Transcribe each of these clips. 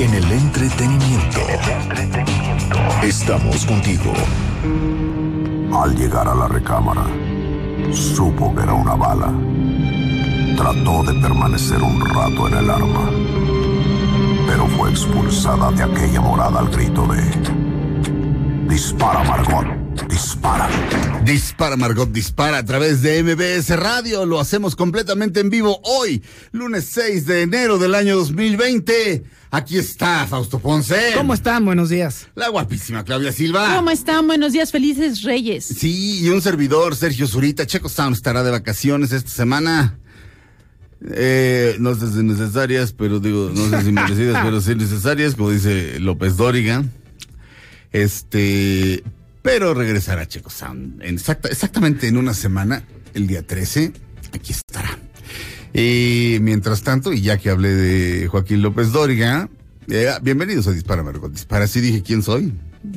En el entretenimiento. Estamos contigo. Al llegar a la recámara, supo que era una bala. Trató de permanecer un rato en el arma, pero fue expulsada de aquella morada al grito de Dispara, Margot dispara. Dispara, Margot, dispara a través de MBS Radio. Lo hacemos completamente en vivo hoy, lunes 6 de enero del año 2020. Aquí está Fausto Ponce. ¿Cómo están? Buenos días. La guapísima Claudia Silva. ¿Cómo están? Buenos días, felices reyes. Sí, y un servidor, Sergio Zurita. Checo Sound estará de vacaciones esta semana. Eh, no sé si necesarias, pero digo, no sé si merecidas, pero sí necesarias, como dice López Dóriga. Este, pero regresará Checo Sound en exactamente en una semana, el día 13, aquí estará. Y mientras tanto, y ya que hablé de Joaquín López Dóriga, eh, bienvenidos a Dispara Margot Dispara. Sí dije quién soy.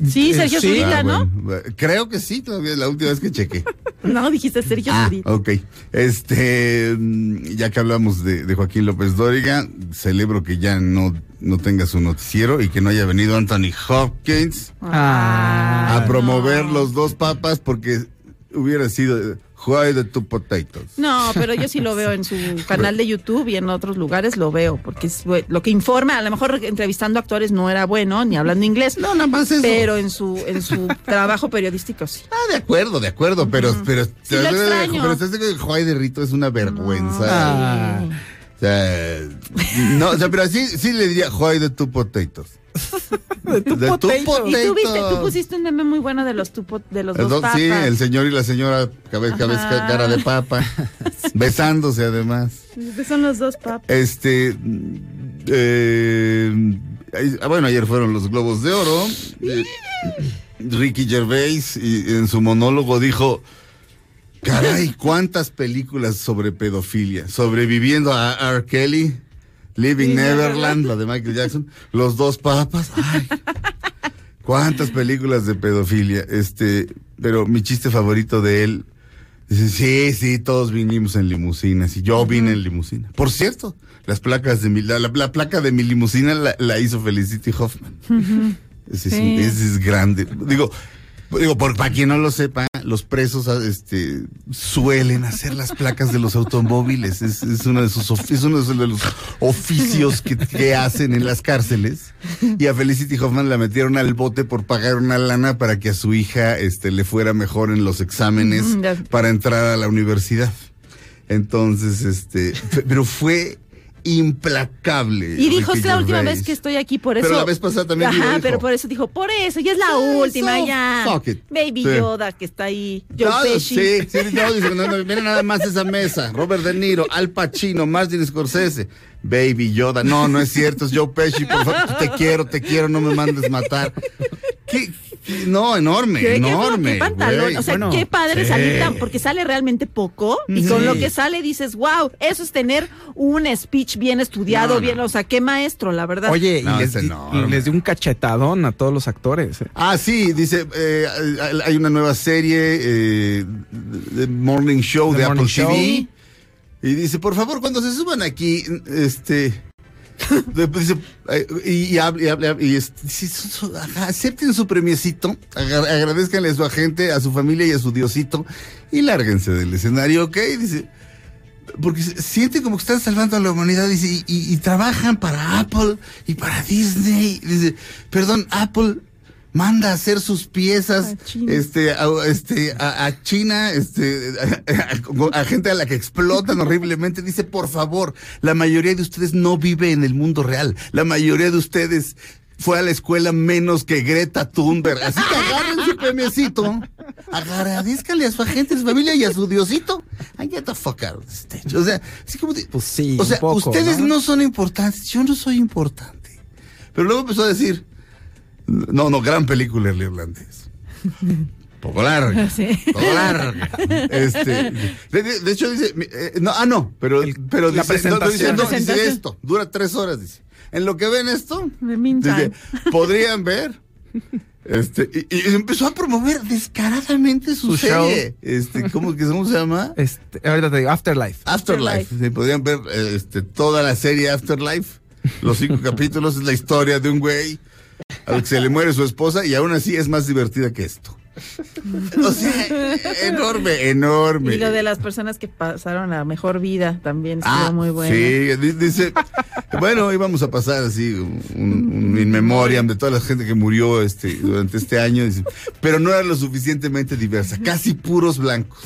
Sí, Sergio Zurita, ¿no? creo que sí, todavía la última vez que chequé. no, dijiste Sergio ah, Zurita. Ok. Este, mm, ya que hablamos de, de, Joaquín López Dóriga, celebro que ya no, no tenga su noticiero y que no haya venido Anthony Hopkins ah, a promover los dos papas porque hubiera sido Why the two potatoes. No, pero yo sí lo veo en su canal de YouTube y en otros lugares lo veo, porque es lo que informa, a lo mejor entrevistando actores no era bueno, ni hablando inglés. No, nada más eso. Pero en su, en su trabajo periodístico sí. Ah, de acuerdo, de acuerdo, pero, pero, sí, lo pero, pero, de Rito es una vergüenza. Ah. O sea, no, o sea, pero así sí le diría Why the two potatoes de tu, de tu Y tú viste, tú pusiste un meme muy bueno de los tu, de los dos, papas. Sí, el señor y la señora, cabeza, cabeza, cara de papa, besándose además. Son los dos papas. Este, eh, bueno, ayer fueron los Globos de Oro. Eh, Ricky Gervais y en su monólogo dijo, caray, cuántas películas sobre pedofilia, sobreviviendo a R. Kelly Living Neverland, la de Michael Jackson, Los dos papas. Ay, cuántas películas de pedofilia. Este, pero mi chiste favorito de él dice, sí, sí, todos vinimos en limusinas y yo vine en limusina. Por cierto, las placas de mi, la, placa de mi limusina la, hizo Felicity Hoffman. ese, es, grande. Digo, digo, por, para quien no lo sepa, los presos este, suelen hacer las placas de los automóviles. Es, uno, de sus, es uno de los oficios que, hacen en las cárceles. Y a Felicity Hoffman la metieron al bote por pagar una lana para que a su hija este, le fuera mejor en los exámenes para entrar a la universidad. Entonces, este, pero fue implacable. Y dijo, es la última vez que estoy aquí, por eso. Pero la vez pasada también Ajá, pero por eso dijo, por eso, ya es la última, ya. Baby Yoda, que está ahí. Joe Pesci. Sí, sí, no, no, no, mira nada más esa mesa. Robert De Niro, Al Pacino, Martin Scorsese. Baby Yoda. No, no es cierto, es Joe Pesci, por favor, te quiero, te quiero, no me mandes matar. ¿Qué, no, enorme, enorme. Qué, pantalón, o sea, qué padre salir tan, porque sale realmente poco y con lo que sale dices, wow, eso es tener un speech bien estudiado, bien, o sea, qué maestro, la verdad. Oye, y, les, dio un cachetadón a todos los actores. ¿eh? Ah, sí, dice, eh, hay una nueva serie, eh, The Morning Show de Apple TV. Y dice, por favor, cuando se suban aquí, este, y, y, acepten su premiecito, agradezcanle a su agente, a su familia y a su diosito y lárguense del escenario, ¿ok? Porque sienten como que están salvando a la humanidad dice, y, trabajan para Apple y para Disney. Dice, perdón, Apple manda a hacer sus piezas este a, este a, China este a, gente a la que explotan horriblemente dice por favor la mayoría de ustedes no vive en el mundo real la mayoría de ustedes fue a la escuela menos que Greta Thunberg así que agarren su premiecito agradezcanle a su agente, a su familia y a su diosito. I get the fuck out of stage. O sea, así como pues sí, o sea, ustedes ¿no? son importantes, yo no soy importante. Pero luego empezó a decir, No, no, gran película el irlandés. Poco larga. Sí. Poco larga. Este, de, de- de hecho dice, eh, no, ah no, pero, El- pero la dice, no, no, esto, dura tres horas, dice. En lo que ven esto, dice, podrían ver. Este, y, y empezó a promover descaradamente su, Su serie. Este, ¿cómo, que, ¿cómo se llama? Este, ahorita te digo, Afterlife. Afterlife. Afterlife. Sí, podrían ver eh, este, toda la serie Afterlife. Los cinco capítulos es la historia de un güey al que se le muere su esposa y aún así es más divertida que esto. O sea, enorme, enorme. Y lo de las personas que pasaron la mejor vida también estuvo Ah, muy bueno. Sí, di- dice, bueno, íbamos a pasar así un, un in memoriam de toda la gente que murió este durante este año, dice, pero no era lo suficientemente diversa, casi puros blancos.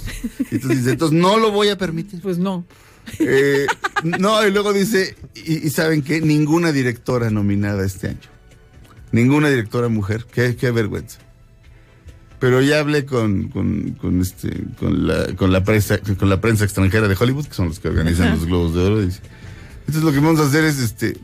Entonces dice, entonces no lo voy a permitir. Pues no. Eh, no, y luego dice, y, y saben qué, ninguna directora nominada este año. Ninguna directora mujer, qué, qué vergüenza. Pero ya hablé con, con, con este, con la, con la prensa, con la prensa extranjera de Hollywood, que son los que organizan los globos de oro, y dice, entonces lo que vamos a hacer es este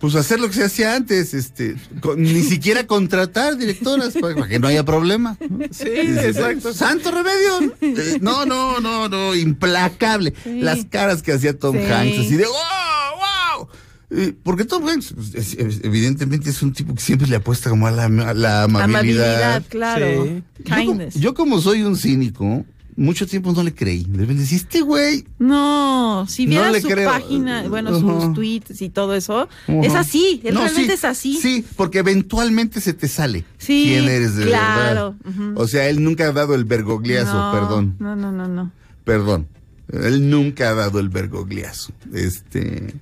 pues hacer lo que se hacía antes, este, con- ni siquiera contratar directoras para, para que no haya problema. Sí, exacto. Santo remedio. Eh, no, no, no, no, implacable. Sí. Las caras que hacía Tom Sí. Hanks, así de ¡wow! Eh, porque Tom Hanks, pues, es- es- evidentemente, es un tipo que siempre le apuesta como a la, a la amabilidad. Amabilidad, claro. Sí. Yo como, Kindness. yo como soy un cínico, mucho tiempo no le creí. De repente, si este güey No, si No vieras le su creo. página, bueno, sus tweets y todo eso, es así, él No, realmente sí, es así. Sí, porque eventualmente se te sale Sí, quién eres de claro, verdad. O sea, él nunca ha dado el vergogliazo, no, perdón, No, no, no, no. perdón. Él nunca ha dado el vergogliazo. Este.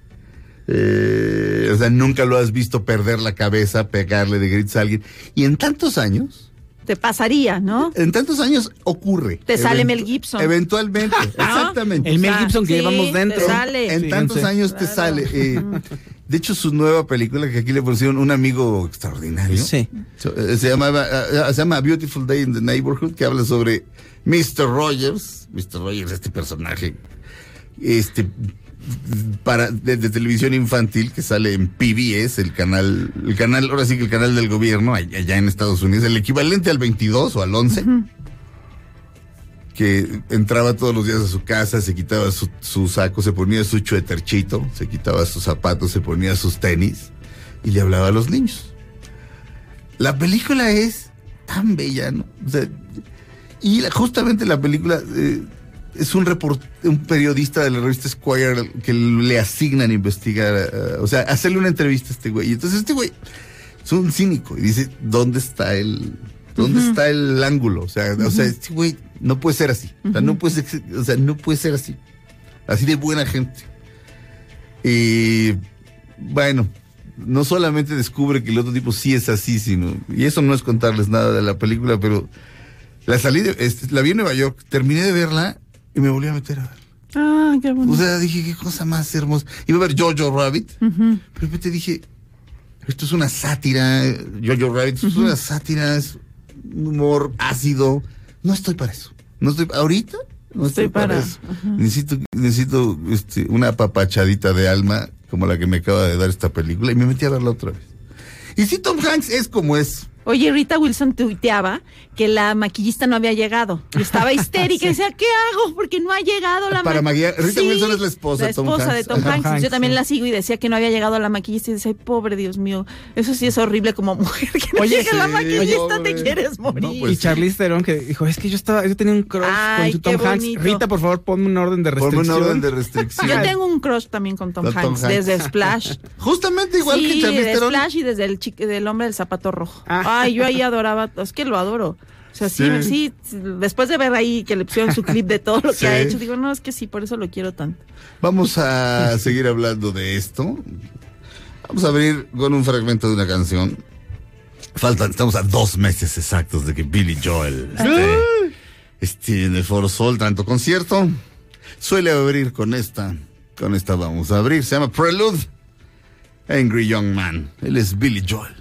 Eh, o sea, nunca lo has visto perder la cabeza, pegarle de gritos a alguien. Y en tantos años, Te pasaría, ¿no? en tantos años ocurre. Te sale Eventu- Mel Gibson. Eventualmente, exactamente. El Mel Ah, Gibson que sí, llevamos dentro. te sale. En tantos años te sale. eh, de hecho, su nueva película, que aquí le pusieron un amigo extraordinario. Sí. Eh, Se llama, se llama A Beautiful Day in the Neighborhood, que habla sobre Mr. Rogers. Mr. Rogers, este personaje, este, para, de, de televisión infantil que sale en PBS, el canal, el canal, ahora sí que el canal del gobierno, allá en Estados Unidos, el equivalente al 22 o al 11. Que entraba todos los días a su casa, se quitaba su, su saco, se ponía su chueterchito, se quitaba sus zapatos, se ponía sus tenis y le hablaba a los niños. La película es tan bella, ¿no? O sea, y la- justamente la película eh, es un report, un periodista de la revista Squire que le asignan a investigar, eh, o sea, hacerle una entrevista a este güey. Y entonces este güey es un cínico y dice, ¿dónde está el, dónde está el ángulo? O sea, o sea, este güey no puede ser así. O sea, no puede ser, o sea, no puede ser así. Así de buena gente. Y bueno, no solamente descubre que el otro tipo sí es así, sino, y eso no es contarles nada de la película, pero la salí, de- este, la vi en Nueva York, terminé de verla y me volví a meter a ver. Ah, qué O bonito. sea, dije, qué cosa más hermosa. Iba a ver Jojo Rabbit, pero de repente dije, esto es una sátira, Jojo Rabbit, esto es una sátira, es un humor ácido. No estoy para eso. No estoy, ahorita no estoy, Estoy para, para- eso. Necesito, necesito este, una apapachadita de alma como la que me acaba de dar esta película y me metí a verla otra vez. Y si Tom Hanks es como es. Oye, Rita Wilson tuiteaba que la maquillista no había llegado. Y estaba histérica y decía, ¿qué hago? Porque no ha llegado la Para ma- maquillar- Rita Wilson es la esposa la de Tom esposa Hanks. de Tom. Hanks. Hanks, Yo también sí. la sigo y decía que no había llegado la maquillista y decía, ay, pobre Dios mío, eso sí es horrible como mujer. Que no Oye, llegue la sí, maquillista, pobre. te quieres morir. No, pues y Charlize Theron que dijo, es que yo estaba, yo tenía un crush Ay, con su Tom Hanks. bonito. Rita, por favor, ponme un orden de Ponme restricción. un orden de restricción. Yo tengo un crush también con Tom, Hanks, Hanks. desde Splash. Justamente igual sí, que Charlize Theron. Splash y desde el, chi- del hombre del zapato rojo. Ah. Ay, yo ahí adoraba, es que lo adoro. O sea, sí, Sí. sí, después de ver ahí que le pusieron su clip de todo lo que Sí. ha hecho, digo, no, es que sí, por eso lo quiero tanto. Vamos a seguir hablando de esto. Vamos a abrir con un fragmento de una canción. Faltan, estamos a dos meses exactos de que Billy Joel esté, esté en el Foro Sol, tanto concierto. Suele abrir con esta, con esta vamos a abrir. Se llama Prelude. Angry Young Man. Él es Billy Joel.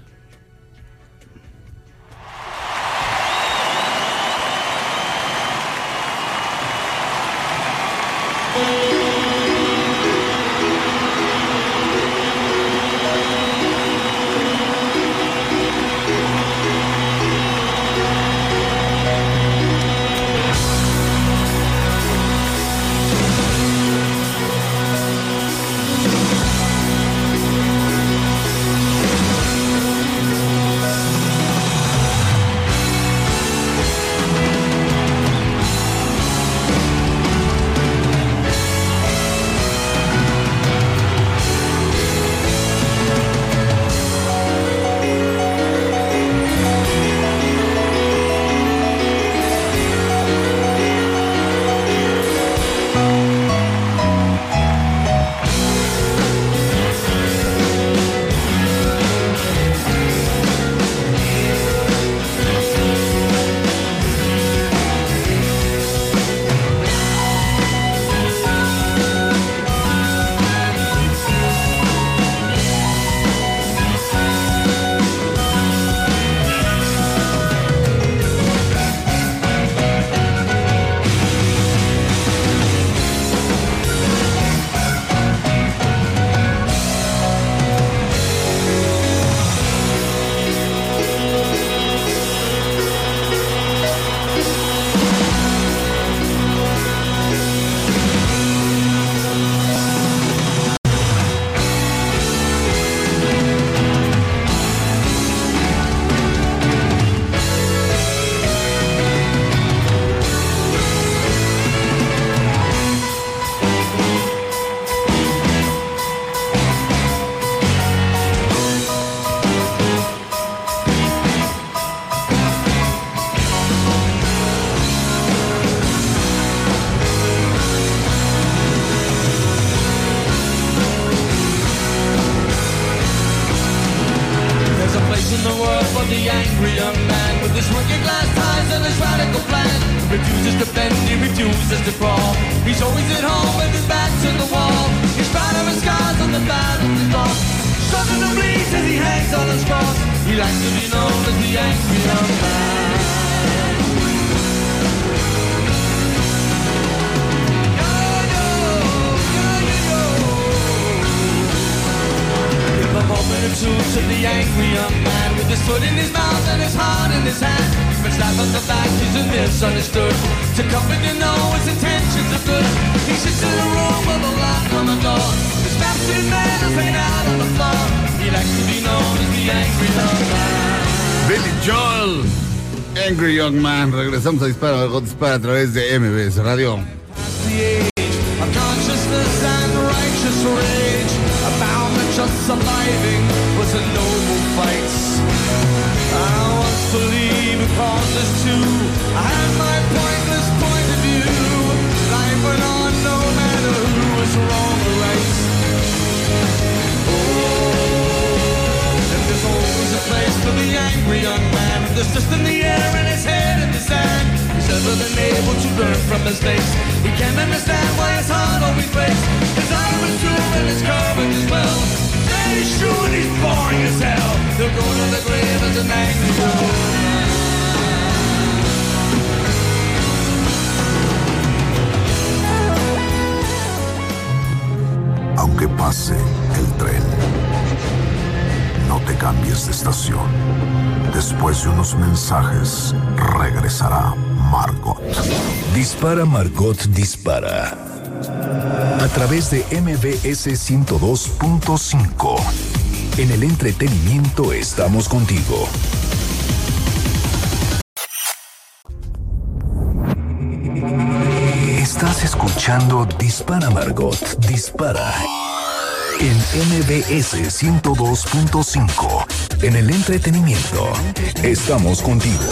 The world but the angry young man with his working glass ties and his radical plan. Refuses to bend, he refuses to crawl. He's always at home with his back to the wall. He's proud of his scars on the of his boss. Struggling to bleed as he hangs on his cross. He likes to be known as the angry young man. Give a moment to the angry young man with his foot in his mouth and his heart in his hand. But slap on the back, he's a misunderstood. To comfort you know his intentions are good. He sits in a room with a lock on the door. His bastard is hanging out on the floor. He likes to be known as the angry young man. Billy Joel, Angry Young Man. Regresamos a Dispara a través de MBS Radio. Surviving was a noble fight. I once believed in causes too. I had my pointless point of view. Life went on no matter who was wrong or right. Oh, and there's always a place for the angry young man. There's just in the air and his head in the sand. He's never been able to learn from his mistakes. He can't understand why his heart always breaks. His arm is true and his courage as well. Aunque pase el tren, no te cambies de estación. Después de unos mensajes, regresará Margot. Dispara Margot Dispara. A través de MBS 102.5. En el entretenimiento estamos contigo. Estás escuchando Dispara Margot Dispara. En MBS 102.5. En el entretenimiento estamos contigo.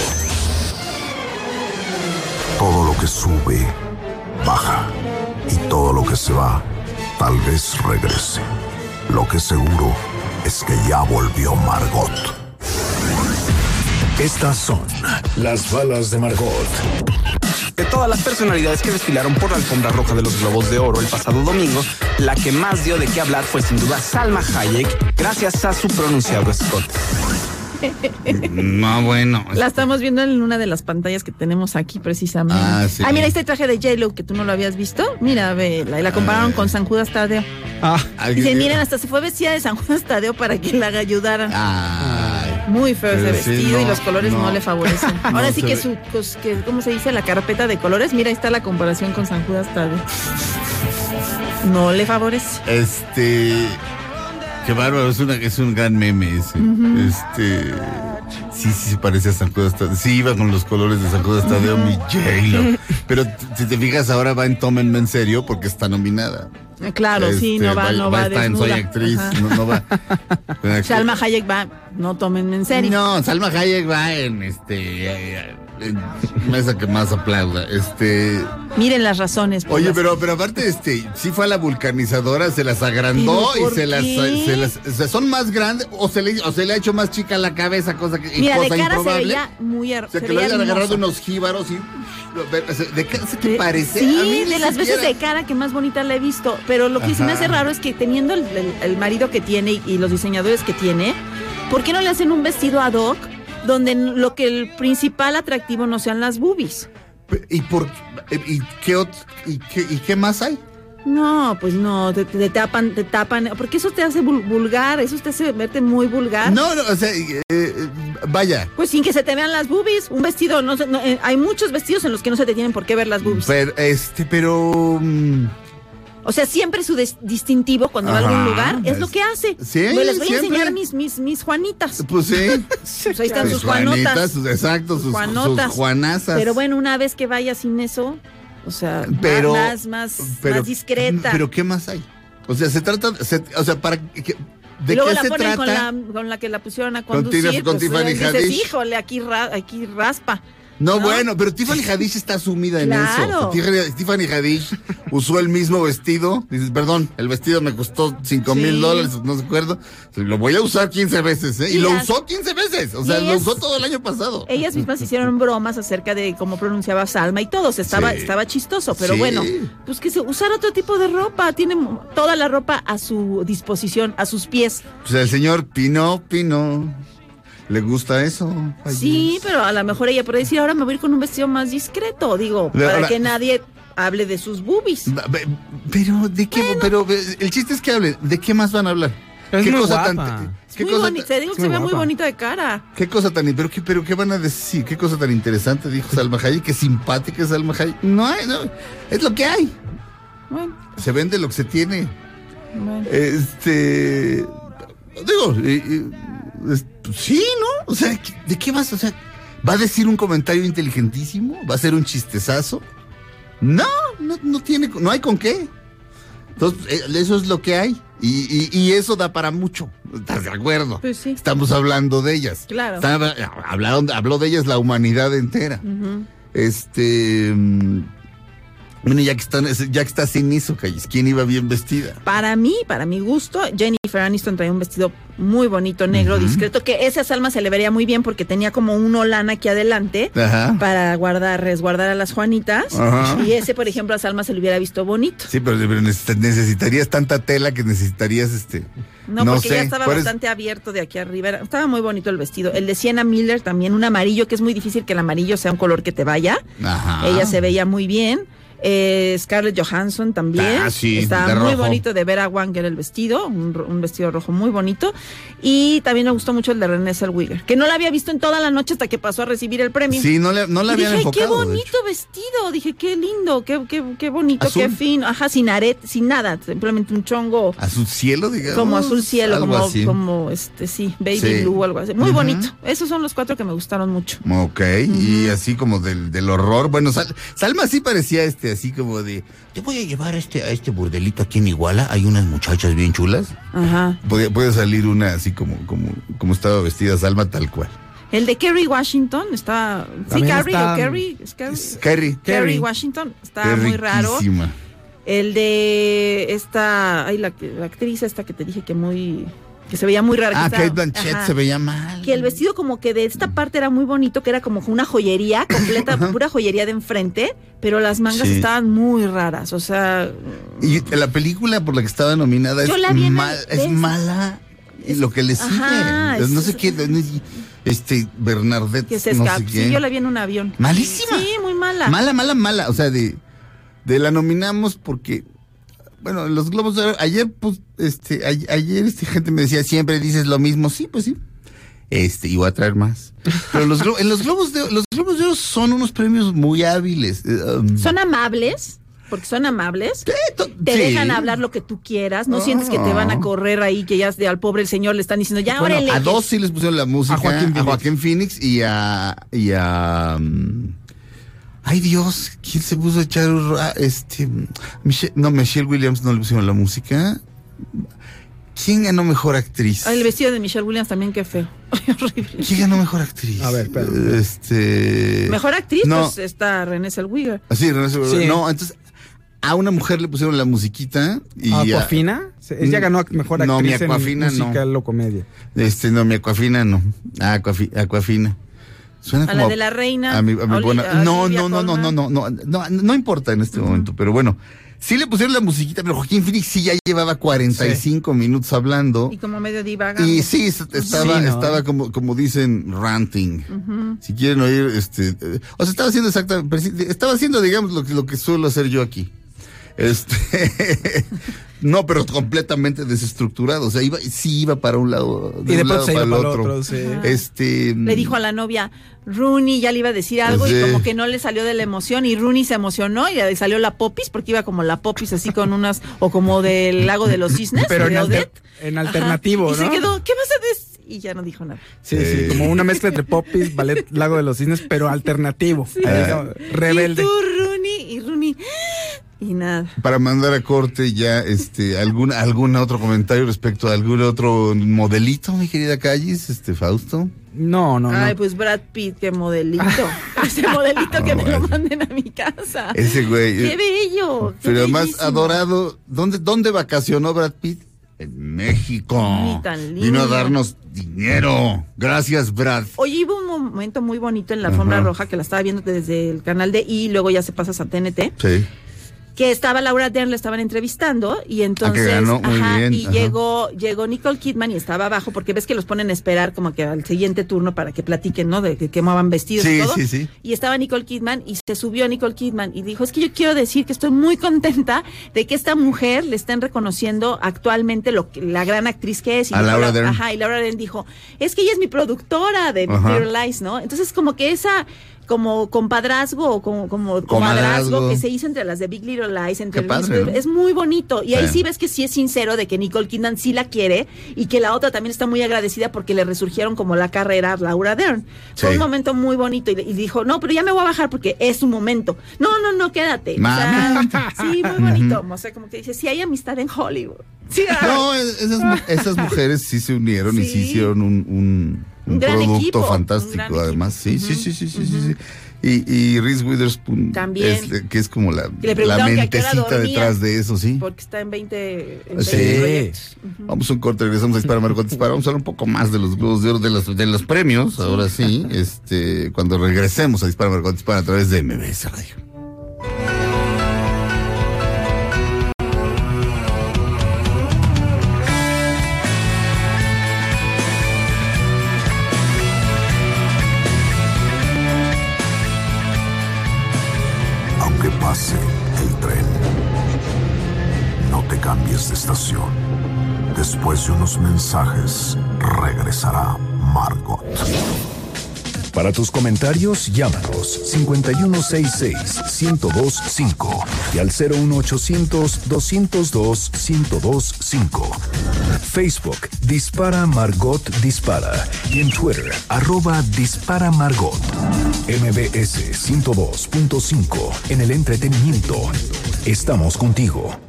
Todo lo que sube, baja. Todo lo que se va, tal vez regrese. Lo que seguro es que ya volvió Margot. Estas son las balas de Margot. De todas las personalidades que desfilaron por la alfombra roja de los Globos de Oro el pasado domingo, la que más dio de qué hablar fue sin duda Salma Hayek, gracias a su pronunciado Scott. No, bueno. La estamos viendo en una de las pantallas que tenemos aquí precisamente. Ah, sí. mira, este traje de J-Lo que tú no lo habías visto. Mira, ve, la, y la compararon con San Judas Tadeo. Ah, Dicen, miren, hasta se fue vestida de San Judas Tadeo para que la ayudaran. Ay. Muy feo ese sí, vestido y los colores no, no. le favorecen. Ahora No sí que su, cos- que, ¿cómo se dice? La carpeta de colores. Mira, ahí está la comparación con San Judas Tadeo. No le favorece. Este. Qué bárbaro, es, una, es un gran meme ese. Este. Sí, sí, se parece a San Judas Tadeo. Sí, iba con los colores de San Judas Tadeo, mi J-Lo. Pero si te fijas, ahora va en Tómenme en serio porque está nominada. Claro, sí, Este, no va, no va, a estar en Soy. Actriz, no, no va. Salma Hayek va, no tomen en serio. No, Salma Hayek va en este. eh, mesa que más aplauda. Este. Miren las razones. por Oye, las- pero, pero aparte, este, sí fue a la vulcanizadora, se las agrandó ¿Pero y se las, qué? se las, son más grandes o se le, o se le ha hecho más chica la cabeza, cosa que, Mira, de cosa cara se improbable. veía muy her- o sea, se que le veía hayan agarrado unos jíbaros y, ¿de qué se te De- parece? A Sí, mí ni de las veces siquiera. de cara que más bonita la he visto. Pero lo que se me Ajá. hace raro es que teniendo el, el- el marido que tiene y, y los diseñadores que tiene, ¿por qué no le hacen un vestido ad hoc donde lo que el principal atractivo no sean las boobies? ¿Y por y qué, ot- y qué, y qué más hay? No, pues no, te, te tapan, te tapan, porque eso te hace vul- vulgar, eso te hace verte muy vulgar. No, no, o sea, eh, eh, vaya. Pues sin que se te vean las boobies, un vestido, no, no, eh, hay muchos vestidos en los que no se te tienen por qué ver las boobies. Pero, este, pero. mm, O sea, siempre su distintivo cuando va a algún lugar es es- lo que hace. sí, Pues les voy a enseñar mis, mis, mis Juanitas. Pues sí. Pues ahí están sus Juanotas. Juanitas, sus- exacto, sus, Juanotas. sus Juanazas. Pero bueno, una vez que vaya sin eso, o sea, Pero- más, más, pero, más discreta. Pero ¿qué más hay? O sea, se trata, se- o sea, para que- ¿de luego qué la se ponen trata? con la, con la que la pusieron a Con conducir. Con pues, Tiffany dices, híjole, aquí, ra- aquí raspa. No, bueno, pero Tiffany Haddish está sumida en Claro. eso. Tiffany, Tiffany Haddish usó el mismo vestido. Dices, perdón, el vestido me costó cinco Sí. mil dólares, no se acuerdo. Lo voy a usar 15 veces, ¿eh? Y Y lo las- usó 15 veces. O sea, lo usó todo el año pasado. Ellas mismas hicieron bromas acerca de cómo pronunciaba Salma y todo. se Estaba, Sí. estaba chistoso, pero Sí. bueno, pues que se usar otro tipo de ropa. Tiene toda la ropa a su disposición, a sus pies. Pues el señor Pino Pino. ¿Le gusta eso? Ay, Sí, pero a lo mejor ella puede decir, ahora me voy a ir con un vestido más discreto, digo, para que nadie hable de sus boobies. Pero, ¿de qué? Pero eh, el chiste es que hablen. ¿De qué más van a hablar? Es ¿Qué muy cosa guapa. tan... ¿Qué muy cosa bonita, tan- te digo que se ve muy bonita de cara. ¿Qué cosa tan... Pero qué, pero qué van a decir? ¿Qué cosa tan interesante dijo Salma Hayek? ¿Qué simpática es Salma Hayek? No hay, no. Es lo que hay. Bueno, Se vende lo que se tiene. bueno. Este... Digo, eh, eh, es- pues sí, ¿no? O sea, ¿qué- ¿de qué vas? O sea, ¿va a decir un comentario inteligentísimo? ¿Va a ser un chistezazo? No, no, no tiene, no hay con qué. Entonces, eh, eso es lo que hay. Y, y- y eso da para mucho. ¿Estás de acuerdo? Pues sí. Estamos hablando de ellas. Claro. Estaba- hablaron, habló de ellas la humanidad entera. Este. Bueno, ya que, están, ya que está sin eso, Calles, ¿quién iba bien vestida? Para mí, para mi gusto, Jennifer Aniston traía un vestido muy bonito, negro, discreto, que esa Salma se le vería muy bien porque tenía como un olán aquí adelante Ajá. para guardar, resguardar a las Juanitas. Ajá. Y ese, por ejemplo, a Salma se le hubiera visto bonito. Sí, pero, pero necesita- necesitarías tanta tela que necesitarías este. No, porque sé, ya estaba bastante abierto de aquí arriba. Estaba muy bonito el vestido. El de Sienna Miller también, un amarillo, que es muy difícil que el amarillo sea un color que te vaya. Ajá. Ella se veía muy bien. Eh, Scarlett Johansson también. Ah, sí, de muy rojo. bonito de Vera Wang era el vestido, un, vestido rojo muy bonito. Y también me gustó mucho el de Renée Zellweger, que no la había visto en toda la noche hasta que pasó a recibir el premio. Sí, no, le, no la Y habían dije, enfocado. qué bonito vestido. Dije, qué lindo, qué, qué, qué bonito, Azul. qué fino. Ajá, sin arete, sin nada, simplemente un chongo Azul cielo, digamos. como azul cielo, algo como, así. como este, sí, baby Sí. blue o algo así. Muy bonito. Esos son los cuatro que me gustaron mucho. Ok, y así como del, del horror. Bueno, Sal- Salma sí parecía este, así como de. Te voy a llevar a este, a este burdelito aquí en Iguala. Hay unas muchachas bien chulas. Ajá. Puede, puede salir una así como, como, como estaba vestida Salma, tal cual. El de Kerry Washington está. Sí, También Carrie está- o Kerry. Kerry Kerry. Washington está muy raro. El de esta. Ay, la, la actriz esta que te dije que muy. Que se veía muy rara. Ah, Kate Blanchett Ajá. se veía mal. Que el vestido como que de esta parte era muy bonito, que era como una joyería completa, pura joyería de enfrente, pero las mangas Sí. estaban muy raras, o sea, Y la película por la que estaba nominada es, mal- es mala. Lo que le sigue. Ajá, no sé qué. Este, Bernadette. que se no sé sí, yo la vi en un avión. Malísima. Sí, muy mala. Mala, mala, mala. O sea, de, de la nominamos porque, bueno, los Globos de Oro, ayer, pues, este, a- ayer, este, gente me decía, siempre dices lo mismo. Sí, pues sí. Este, y voy a traer más. Pero los, Glo- en los Globos de Oro, los Globos de Oro son unos premios muy hábiles. eh, um, Son amables, porque son amables. Te sí. dejan hablar lo que tú quieras, no sientes que te van a correr ahí, que ya de- al pobre el señor le están diciendo, ya, Bueno, órale. a dos sí les pusieron la música. A Joaquín a Phoenix. Joaquín Phoenix y a. Y a mm, ay Dios, ¿quién se puso a echar este Michelle- no, Michelle Williams no le pusieron la música. ¿Quién ganó mejor actriz? Ay, El vestido de Michelle Williams también, qué feo. ¿Quién ganó mejor actriz? A ver, espera. Este. Mejor actriz, no. pues está Renée Zellweger. Ah, sí, René Zellweger. Sí. No, entonces. A una mujer le pusieron la musiquita y a- ¿Aquafina? Se- Ella ganó mejor No, mi actriz en Aquafina no. musical o comedia. Este, no, mi Aquafina no. Ah, Aquafi- Aquafina. Suena A la de la reina, A mi, a mi Oli- buena- a No, no, no, no, no, no, no, no, no importa en este momento, pero bueno. Sí le pusieron la musiquita, pero Joaquín Phoenix sí ya llevaba 45 minutos hablando. Y como medio divaga. Y sí, es- estaba, Sí, ¿no? estaba como, como dicen, ranting. Si quieren oír, este, eh, o sea, estaba haciendo exactamente, estaba haciendo, digamos, lo que, lo que suelo hacer yo aquí. Este, no, pero completamente desestructurado. O sea, iba, sí iba para un lado, de, Y de un pronto lado se iba para el para el otro. otro, sí. Este, Le dijo a la novia, Rooney ya le iba a decir algo Sí. y como que no le salió de la emoción y Rooney se emocionó y le salió la popis porque iba como la popis así con unas, o como del lago de los cisnes, Pero en, alter- en Ajá. alternativo, Y ¿no? se quedó, ¿qué vas a decir? Y ya no dijo nada. Sí, sí, como una mezcla entre Popis, Ballet Lago de los Cisnes, pero alternativo. ¿no? Rebelde. Y tú, Rooney, y Rooney, Y nada. Para mandar a corte ya, este, algún, algún otro comentario respecto a algún otro modelito, mi querida Callis, este, Fausto. No, no, no. Ay, pues Brad Pitt, qué modelito. Ese modelito que me lo manden a mi casa. Ese güey. Qué eh, bello. qué Pero además bellísimo. adorado. ¿Dónde, ¿Dónde vacacionó Brad Pitt? En México. Ni tan Vino a darnos dinero. Gracias, Brad. Oye, hubo un momento muy bonito en la alfombra roja que la estaba viendo desde el canal de I, luego ya se pasas a TNT, Sí. Que estaba Laura Dern, la estaban entrevistando y entonces, ganó, ajá, bien, y ajá. llegó, llegó Nicole Kidman y estaba abajo, porque ves que los ponen a esperar como que al siguiente turno para que platiquen, ¿no? De que quemaban vestidos Sí, y todo. sí, sí. Y estaba Nicole Kidman y se subió Nicole Kidman y dijo, es que yo quiero decir que estoy muy contenta de que esta mujer le estén reconociendo actualmente lo que, la gran actriz que es. Y A dijo, Laura la- Dern. Ajá, y Laura Dern dijo, es que ella es mi productora de Little Lies, ¿no? Entonces como que esa como compadrazgo o como, como Comadrazgo. que se hizo entre las de Big Little Lies, entre Qué padre, ¿no? es muy bonito. Y ahí Sí. sí ves que sí es sincero de que Nicole Kidman sí la quiere y que la otra también está muy agradecida porque le resurgieron como la carrera a Laura Dern. Fue un momento muy bonito y, y dijo, no, pero ya me voy a bajar porque es su momento. No, no, no, quédate. O sea, sí, muy bonito. O sea, como que dice, sí hay amistad en Hollywood. Sí. No, es- esas, esas mujeres sí se unieron y sí Sí. hicieron un, un, un gran producto equipo, fantástico, además. Sí, sí, sí, sí, sí, sí, sí. Y, y Reese Witherspoon También. es, que es como la, la mentecita detrás de eso, sí. porque está en 20, en Sí. 20 proyectos. Vamos a un corte, regresamos a Dispara Margot Dispara. Vamos a hablar un poco más de los globos de oro, de los, de los premios, ahora sí, este, cuando regresemos a Dispara Margot Dispara a través de MBS Radio. Después de unos mensajes, regresará Margot. Para tus comentarios, llámanos 5166-1025 y al 01800-202-1025. Facebook Dispara Margot Dispara y en Twitter arroba Dispara Margot. MBS 102.5 en el entretenimiento. Estamos contigo.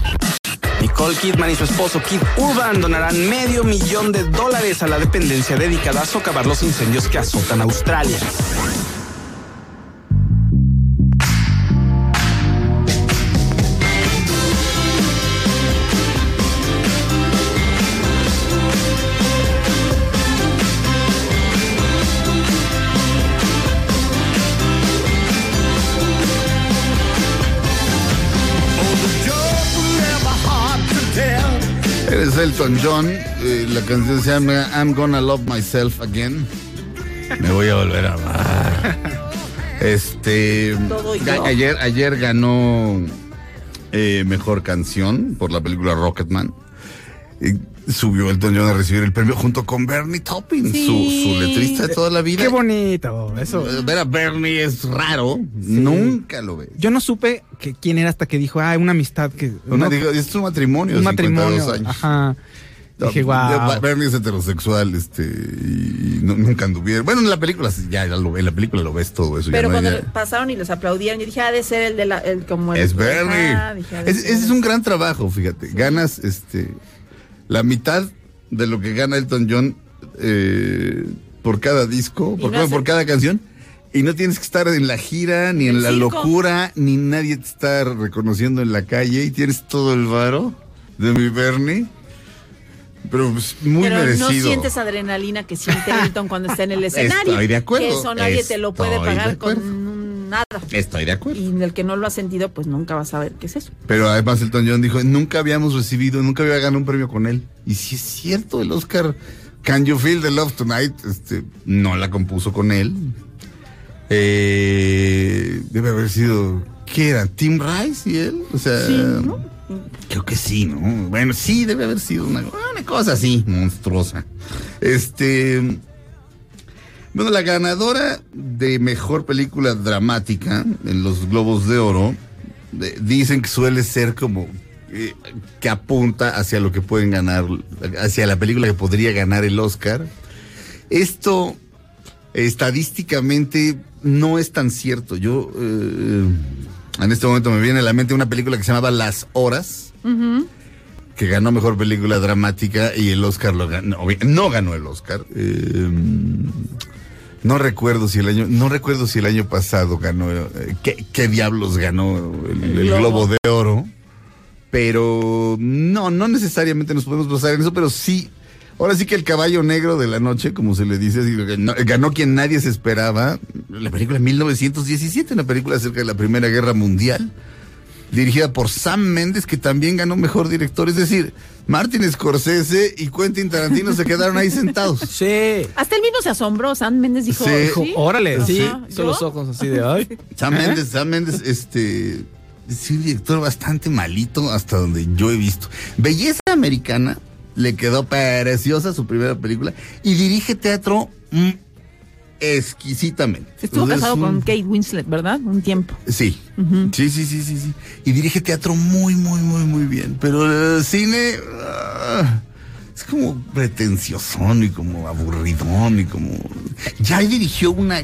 Nicole Kidman y su esposo Kid Urban donarán medio millón de dólares a la dependencia dedicada a socavar los incendios que azotan Australia. Elton John, eh, la canción se llama I'm Gonna Love Myself Again. Me voy a volver a amar. Este. Ayer, ayer ganó eh, mejor canción por la película Rocketman. Subió Elton John a recibir el premio junto con Bernie Taupin, Sí. su, su letrista de toda la vida. Qué bonito, eso. Eh, Ver a Bernie es raro, nunca lo ves. Yo no supe que quién era hasta que dijo, ah, una amistad que. Una- ¿no? digo, es un matrimonio, un de 52 matrimonio. años. Ajá. Dije, wow. Bernie es heterosexual, este, y no- nunca anduvieron. Bueno, en la película, sí, ya, ya lo, en la película lo ves todo eso. ya Pero no cuando ya- pasaron y les aplaudieron, yo dije, ha de ser el de la, el, como el. es Bernie. Es- ese es un gran trabajo, fíjate. Ganas, este, la mitad de lo que gana Elton John eh, por cada disco, por, no cada- hace- por cada canción. Y no tienes que estar en la gira, ni en El la circo. locura, ni nadie te está reconociendo en la calle y tienes todo el varo de mi Bernie. Pero pues, muy Pero merecido. no sientes adrenalina que siente Elton cuando está en el escenario. Estoy de acuerdo, Que eso nadie te lo puede estoy de pagar con nada. Estoy de acuerdo. Y el que no lo ha sentido, pues nunca va a saber qué es eso. Pero además Elton John dijo, nunca habíamos recibido, nunca había ganado un premio con él. Y si es cierto, el Oscar Can You Feel the Love Tonight, este, no la compuso con él. Eh, debe haber sido, ¿qué era? ¿Tim Rice y él? O sea, Sí, ¿no? Creo que sí, ¿no? Bueno, sí, debe haber sido una, cosa así, monstruosa. Este, bueno, la ganadora de mejor película dramática en los Globos de Oro, dicen que suele ser como eh, que apunta hacia lo que pueden ganar, hacia la película que podría ganar el Oscar. Esto estadísticamente no es tan cierto. Yo eh, en este momento me viene a la mente una película que se llamaba Las Horas que ganó mejor película dramática y el Oscar lo ganó. No ganó el Oscar. Eh, no recuerdo si el año, no recuerdo si el año pasado ganó. eh, ¿qué, qué diablos ganó el. Globo de Oro? Pero no, no necesariamente nos podemos basar en eso, pero sí. Ahora sí que el caballo negro de la noche, como se le dice, así, ganó, ganó quien nadie se esperaba. La película de 1917, una película acerca de la Primera Guerra Mundial dirigida por Sam Mendes, que también ganó mejor director. Es decir, Martin Scorsese y Quentin Tarantino se quedaron ahí sentados. Sí. Hasta él mismo se asombró. Sam Méndez dijo, Sí. Dijo, ¿sí? órale. Hizo los ojos así de ay. Sam Mendes, Sam Mendes, este, es un director bastante malito hasta donde yo he visto. Belleza Americana le quedó preciosa su primera película y dirige teatro mm, exquisitamente. Estuvo Entonces, casado un- con Kate Winslet, ¿verdad? Un tiempo. Sí. sí, sí, sí, sí, sí. Y dirige teatro muy, muy, muy, muy bien. Pero el cine ah, es como pretenciosón y como aburridón y como... Ya dirigió una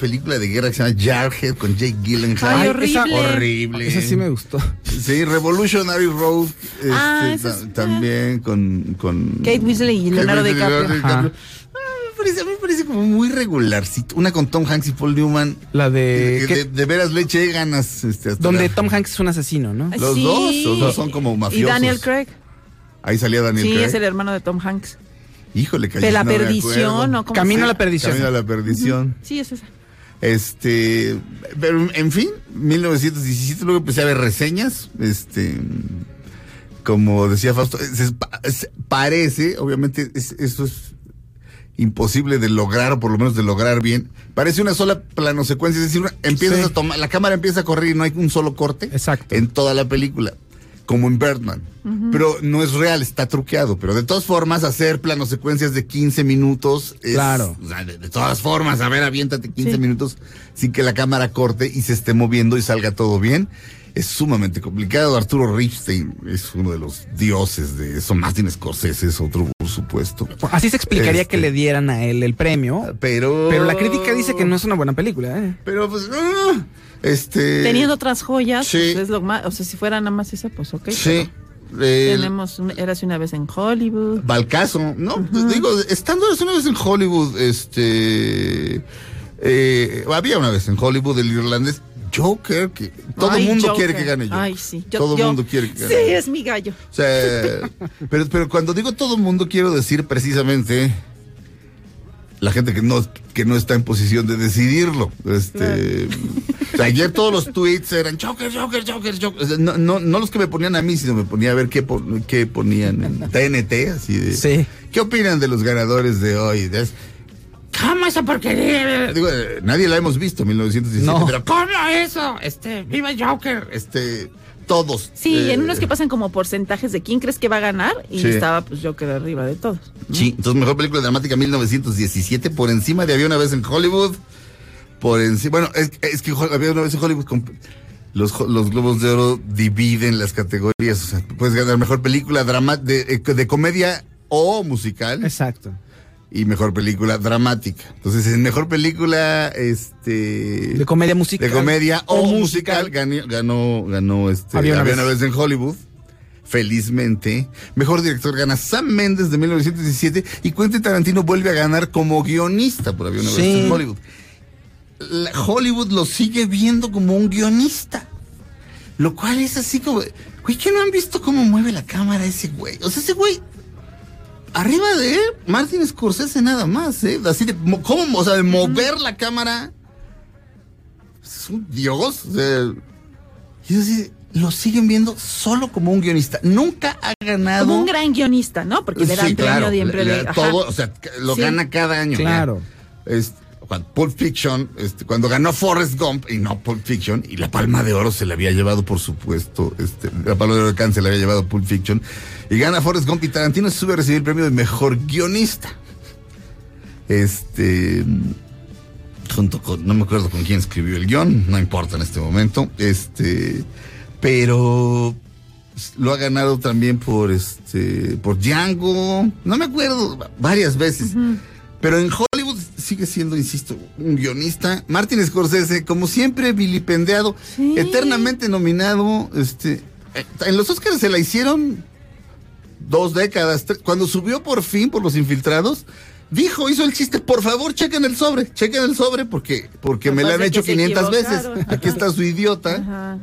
película de guerra que se llama Jarhead con Jake Gyllenhaal. Ay, horrible. horrible. Esa sí me gustó. Sí, Revolutionary Road. este, Ah, ta- es- también con, con... Kate Winslet y Leonardo y DiCaprio. Ajá. Ah, me parece- a mí me parece como muy regularcito. Una con Tom Hanks y Paul Newman. La de. de, ¿qué? de- de veras le eché ganas. Este, hasta donde la- Tom Hanks es un asesino, ¿no? Los sí. dos, los dos son como Y mafiosos. Daniel Craig. Ahí salía Daniel Sí, Craig. es el hermano de Tom Hanks. Híjole, que De la no perdición, acuerdo. ¿no? ¿Cómo Camino a la perdición. Camino a la perdición. Sí, es esa. Este, pero en fin, 1917 luego empecé a ver reseñas, este, como decía Fausto, se- se- parece, obviamente es- esto es imposible de lograr o por lo menos de lograr bien. Parece una sola plano secuencia, es decir, una- empiezas Sí. a tomar, la cámara empieza a correr y no hay un solo corte Exacto. en toda la película, como en Birdman. Pero no es real, está truqueado. Pero de todas formas, hacer plano secuencias de 15 minutos es. Claro. o sea, de, de todas formas, a ver, aviéntate 15 Sí. minutos sin que la cámara corte y se esté moviendo y salga todo bien. Es sumamente complicado. Arturo Ripstein es uno de los dioses de eso. Martin Scorsese es otro, supuesto. Así se explicaría Este. que le dieran a él el premio. Pero. Pero la crítica dice que no es una buena película, ¿eh? Pero pues. ah, este. Teniendo otras joyas, sí. pues es lo más. O sea, si fuera nada más esa, pues ok. Sí. pero el- Tenemos un, Érase una vez en Hollywood. Balcazo, ¿no? Digo, estando una vez en Hollywood, este. eh, había una vez en Hollywood el irlandés Joker, que todo el mundo Joker. quiere que gane Joker. Ay, sí. Yo- todo el mundo quiere que Sí, gane. es mi gallo. O sea, pero, pero cuando digo todo el mundo, quiero decir precisamente la gente que no, que no está en posición de decidirlo. Este, o sea, ayer todos los tweets eran Joker, Joker, Joker, Joker. O sea, no, no, no los que me ponían a mí, sino me ponía a ver qué, pon- qué ponían en TNT, así de. Sí. ¿Qué opinan de los ganadores de hoy? De- ¿Cómo esa porquería? Digo, eh, nadie la hemos visto, 1917. No. Pero ¿cómo eso? Este, viva Joker. Este, todos. Sí, Eh, en unos que pasan como porcentajes de quién crees que va a ganar y Sí. estaba pues quedé arriba de todos. Sí, entonces mejor película dramática 1917 por encima de Había una vez en Hollywood. Por encima, bueno, es, es que Había una vez en Hollywood con- los, los Globos de Oro dividen las categorías, o sea, puedes ganar mejor película drama de, eh, de comedia o musical Exacto. Y mejor película dramática. Entonces, en mejor película este De comedia musical. de comedia o, O musical, ganó, ganó, ganó este, Había había, una una, vez. vez. en Hollywood. Felizmente. Mejor director gana Sam Mendes de 1917 y Quentin Tarantino vuelve a ganar como guionista por Había una Sí. vez en Hollywood. La- Hollywood lo sigue viendo como un guionista. Lo cual es así como. Güey, ¿qué no han visto cómo mueve la cámara ese güey? O sea, ese güey, arriba de él, Martin Scorsese nada más, ¿eh? Así de, mo- ¿cómo? O sea, de mover la cámara. Es un dios. O sea, y es así, lo siguen viendo solo como un guionista. Nunca ha ganado. Como un gran guionista, ¿no? Porque le dan Sí, premio claro, siempre. le- le- todo, o sea, que lo Sí. gana cada año. Claro. ya. Cuando Pulp Fiction, este, cuando ganó Forrest Gump y no Pulp Fiction, y la palma de oro se le había llevado, por supuesto, este, la palma de oro de Cannes se le había llevado Pulp Fiction, y gana Forrest Gump y Tarantino se sube a recibir el premio de mejor guionista. Este. Junto con, no me acuerdo con quién escribió el guion, no importa en este momento. Este. Pero lo ha ganado también por este por Django, no me acuerdo, varias veces. Pero en sigue siendo, insisto, un guionista. Martin Scorsese, como siempre, vilipendiado, Sí. eternamente nominado. Este, eh, en los Oscars se la hicieron dos décadas. tres- Cuando subió por fin por los infiltrados, dijo, hizo el chiste, por favor, chequen el sobre, chequen el sobre, porque, porque me la han hecho se 500 veces. Aquí está su idiota. Ajá.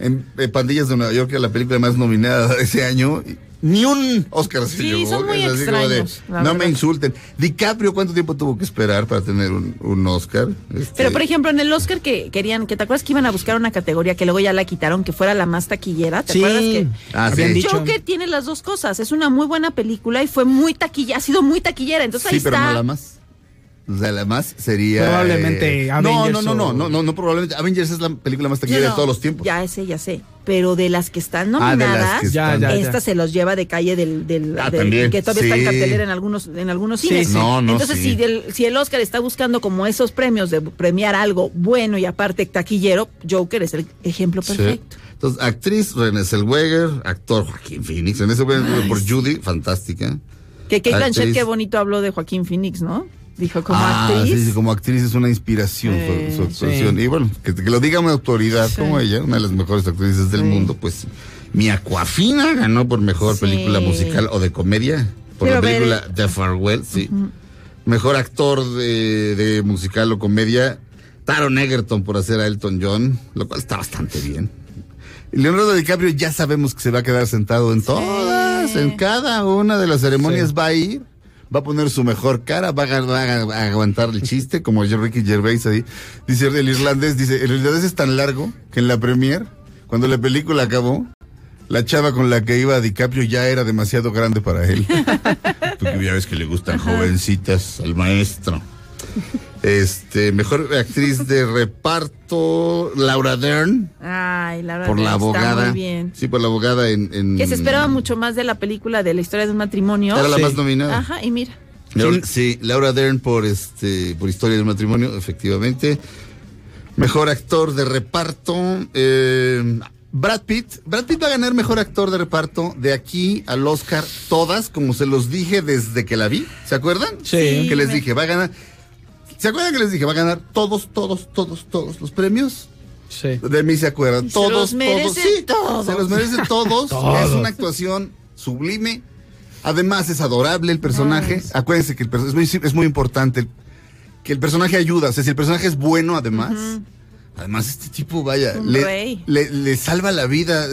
En Pandillas de Nueva York, que la película más nominada de ese año. y Ni un Oscar se Sí, llevó. son muy de, extraños, no me insulten. DiCaprio, ¿cuánto tiempo tuvo que esperar para tener un, un Oscar? Este, Pero, por ejemplo, en el Oscar que querían, que te acuerdas que iban a buscar una categoría que luego ya la quitaron, que fuera la más taquillera, ¿te Sí. acuerdas que? Ah, habían sí. dicho. Joker tiene las dos cosas, es una muy buena película y fue muy taquilla, ha sido muy taquillera, entonces sí, ahí pero está. no la más. O sea, la más sería. Probablemente eh, no, Avengers no, no, no, o- no, no, no, probablemente. Avengers es la película más taquillera No, de no, todos los tiempos. Ya sé, ya sé. Pero de las que están Ah, nominadas, que Ya, están- ya, esta se los lleva de calle del, del, Ah, del- también, que todavía está en cartelera en algunos, en algunos Sí, cines. sí. No, no, Entonces, sí. si, el Oscar está buscando como esos premios de premiar algo bueno y aparte taquillero, Joker es el ejemplo Sí. perfecto. Entonces, actriz Renée Zellweger, actor Joaquín Phoenix. Renée Zellweger por Judy, fantástica. Que Kate Blanchett, qué bonito habló de Joaquín Phoenix, ¿no? Dijo como Ah, actriz. sí, sí, como actriz es una inspiración su, su actuación. Y bueno, que, que lo diga una autoridad como ella, una de las mejores actrices del mundo, pues mi Aquafina ganó por mejor película musical o de comedia. Por Pero la a ver, película The Farewell, sí. Mejor actor de, de musical o comedia, Taron Egerton por hacer a Elton John, lo cual está bastante bien. Leonardo DiCaprio ya sabemos que se va a quedar sentado en todas, en cada una de las ceremonias va a ir, va a poner su mejor cara, va a, va aguantar el chiste, como Ricky Gervais ahí. Dice el irlandés, dice, el irlandés es tan largo que en la premier, cuando la película acabó, la chava con la que iba DiCaprio ya era demasiado grande para él. Porque ya ves que le gustan jovencitas al maestro. Este, mejor actriz de reparto, Laura Dern, Ay, la verdad. por la está abogada. Muy bien. Sí, por la abogada en. en- Que se esperaba mucho más de la película de la historia de un matrimonio. Era la Sí. más nominada. Ajá, y mira. Laura- sí, Laura Dern por este, por historia del matrimonio, efectivamente. Mejor actor de reparto. eh, Brad Pitt. Brad Pitt va a ganar mejor actor de reparto de aquí al Oscar, todas, como se los dije desde que la vi. ¿Se acuerdan? Sí. Que les dije, va a ganar. ¿Se acuerdan que les dije, va a ganar todos, todos, todos, todos los premios? Sí. De mí se acuerdan. Se todos, los merece todos. Sí, todos. Se los merece todos. Todos. Es una actuación sublime. Además, es adorable el personaje. Acuérdense que el es, muy, es muy importante que el personaje ayuda. O sea, si el personaje es bueno, además. Además, este tipo, vaya, le- le salva la vida.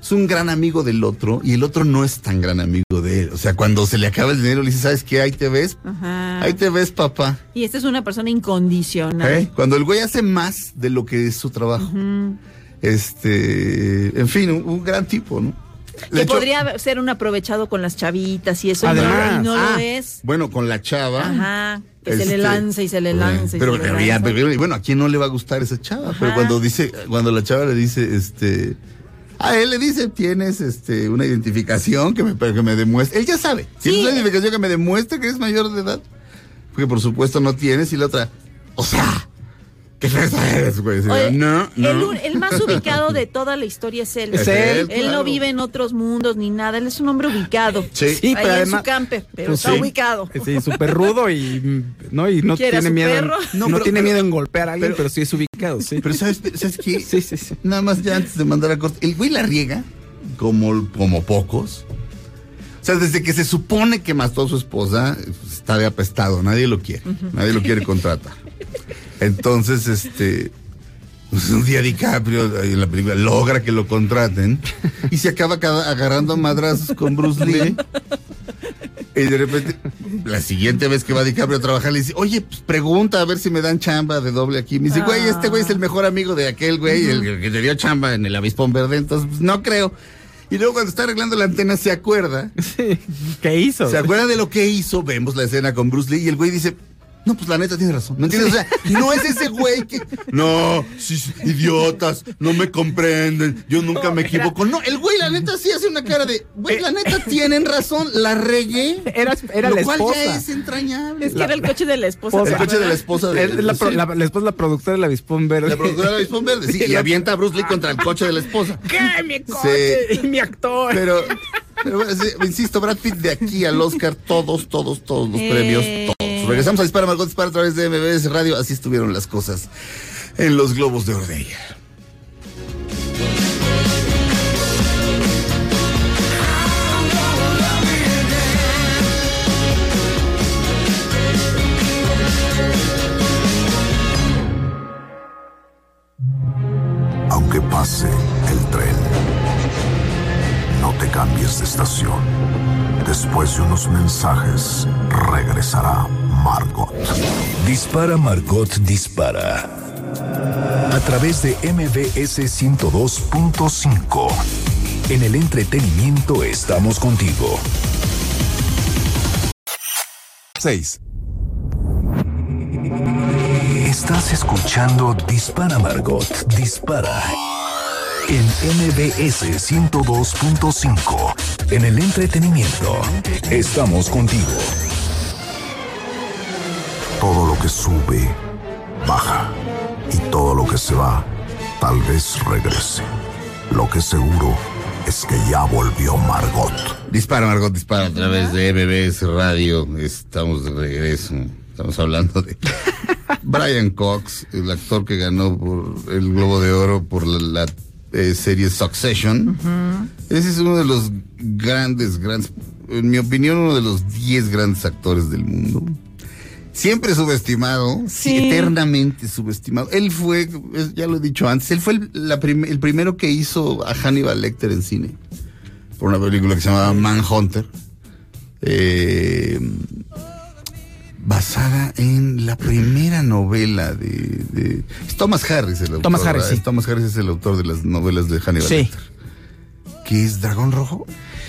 Es un gran amigo del otro y el otro no es tan gran amigo de él. O sea, cuando se le acaba el dinero, le dice, ¿sabes qué? Ahí te ves. Ajá. Ahí te ves, papá. Y esta es una persona incondicional. ¿Eh? Cuando el güey hace más de lo que es su trabajo. Este, en fin, un, un gran tipo, ¿no? De Que hecho, podría ser un aprovechado con las chavitas y eso, y Además, no, y no ah, lo es. Bueno, con la chava. Ajá. Que se este, le lanza y se le lanza. y Pero, se le pero ya, lanza. pero, y bueno, ¿a quién no le va a gustar esa chava? Pero cuando dice, cuando la chava le dice, este, a él le dice, tienes este una identificación que me, que me demuestre. Él ya sabe. Tienes Sí. una identificación que me demuestre que eres mayor de edad. Porque por supuesto no tienes. Y la otra, o sea, ¿qué fresa eres, güey? Sí, Oye, no, no. El, más ubicado de toda la historia es él. Es él, Él no claro. vive en otros mundos ni nada. Él es un hombre ubicado. Sí. Sí, Ahí pero en además. su camper, pero pues está sí. ubicado. Sí, súper rudo y no, y no ¿Quiere a tiene miedo. perro? En, No, no, pero- tiene pero- miedo en golpear a alguien, pero- pero, sí es ubicado, sí. Pero ¿sabes, ¿sabes qué? sí, sí, sí. Nada más ya antes de mandar a corte. El güey la riega como, como pocos. O sea, desde que se supone que mató a su esposa, pues, está de apestado. Nadie lo quiere. Nadie lo quiere contratar. Entonces, este. Pues un día DiCaprio en la película logra que lo contraten y se acaba agarrando a madrazos con Bruce Lee. Y de repente, la siguiente vez que va DiCaprio a trabajar, le dice, oye, pues pregunta a ver si me dan chamba de doble aquí. Me dice, güey, este güey es el mejor amigo de aquel güey, el, que te dio chamba en el avispón verde, entonces pues, no creo. Y luego cuando está arreglando la antena se acuerda, ¿Qué hizo? se acuerda de lo que hizo, vemos la escena con Bruce Lee y el güey dice, no, pues la neta tiene razón. ¿No entiendes? O sea, no es ese güey que. No, sí, sí, idiotas, no me comprenden, yo nunca me equivoco. No, el güey, la neta, sí hace una cara de. Güey, la neta, tienen razón, la regué. Era, era lo la cual esposa. ya es entrañable. Es que era el coche de la esposa. el ¿se coche de la esposa de. Es la, pro- sí. la- la esposa es la productora del avispón verde. La productora del avispón verde, sí, y avienta a Bruce Lee contra el coche de la esposa. ¿Qué? Mi coche y mi actor. Pero, pero bueno, sí, insisto, Brad Pitt de aquí al Oscar, todos, todos, todos los Eh. premios, todos. Regresamos a Dispara Margot Dispara a través de MBS Radio. Así estuvieron las cosas en los Globos de Oro de ayer. Aunque pase el tren, no te cambies de estación. Después de unos mensajes, regresará Dispara Margot Dispara. A través de MBS 102.5. En el entretenimiento estamos contigo. 6. Estás escuchando Dispara Margot Dispara. En MBS 102.5. En el entretenimiento estamos contigo. Todo lo que sube, baja. Y todo lo que se va, tal vez regrese. Lo que seguro es que ya volvió Margot. Dispara Margot Dispara a través de MBS Radio. Estamos de regreso. Estamos hablando de Brian Cox, el actor que ganó por el Globo de Oro por la, la, eh, serie Succession. Ese es uno de los grandes, grandes, en mi opinión, uno de los 10 grandes actores del mundo. Siempre subestimado, Sí. eternamente subestimado. Él fue, ya lo he dicho antes, él fue el, la prim- el primero que hizo a Hannibal Lecter en cine. Por una película que se llamaba Manhunter. Eh, basada en la primera novela de, de- es Thomas Harris el autor. Thomas Harris, sí. Thomas Harris es el autor de las novelas de Hannibal Sí. Lecter. ¿Qué es Dragón Rojo?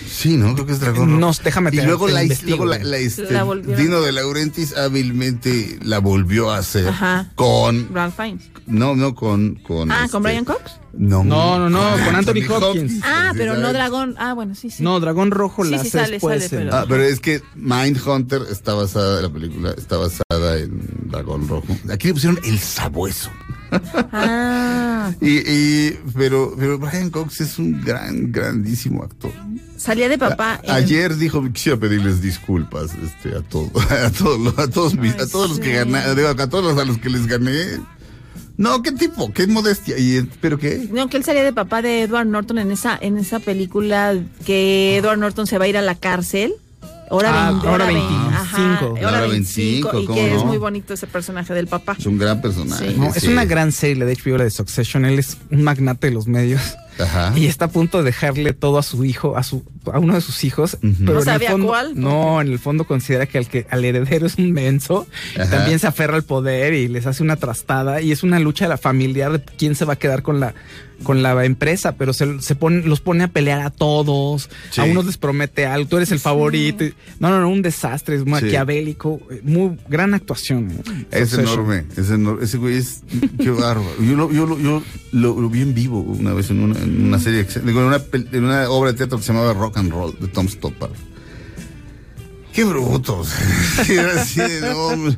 Sí, ¿no? Creo que es Dragón No, Rojo. déjame Y luego, la, luego la, güey. la, este, La Dino de Laurentiis hábilmente la volvió a hacer Ajá. con Ralph Fiennes. no, no con con Ah, este, ¿con Brian Cox? No, No, no, no, con Anthony Hopkins. Ah, pero no dragón. Ah, bueno, sí, sí. No, Dragón Rojo Sí, la sí, hace sale, después. sale, en- pero- Ah, pero es que Mindhunter está basada, la película está basada en Dragón Rojo. Aquí le pusieron el sabueso. Ah, Y, y pero, pero Brian Cox es un gran, grandísimo actor. salía de papá. A- en- ayer dijo quisiera pedirles disculpas este, a todos, a todos, los- a todos, mis- Ay, a todos los que gané, a todos los a los que les gané. No, qué tipo, qué modestia. Y, pero qué. No, que él salía de papá de Edward Norton en esa, en esa película que Edward Norton se va a ir a la cárcel. Hora, Ah, 20, hora vein- 25. ajá, Hora hora 25, 25, y ¿cómo que es muy bonito ese personaje del papá. Es un gran personaje. Sí. No, es sí. una gran serie la de HBO, la de Succession. Él es un magnate de los medios. Ajá. Y está a punto de dejarle todo a su hijo, a su, a uno de sus hijos. Pero ¿No en el sabía fondo, cuál? No, en el fondo considera que al que al heredero es un menso. y. También se aferra al poder y les hace una trastada. Y es una lucha de la familiar de quién se va a quedar con la, con la empresa. Pero se, se pone, los pone a pelear a todos. Sí. A unos les promete algo. Tú eres el favorito. No, no, no, un desastre. Es maquiavélico. eh, Muy gran actuación. eh. Es Succession. enorme, es enorme. Ese güey es. Qué bárbaro. Yo lo, yo lo, yo lo, lo vi en vivo una vez en una, en una serie, en una, en una obra de teatro que se llamaba Rock and Roll de Tom Stoppard. Qué bruto. o sea, sí, era así de, no, hombre.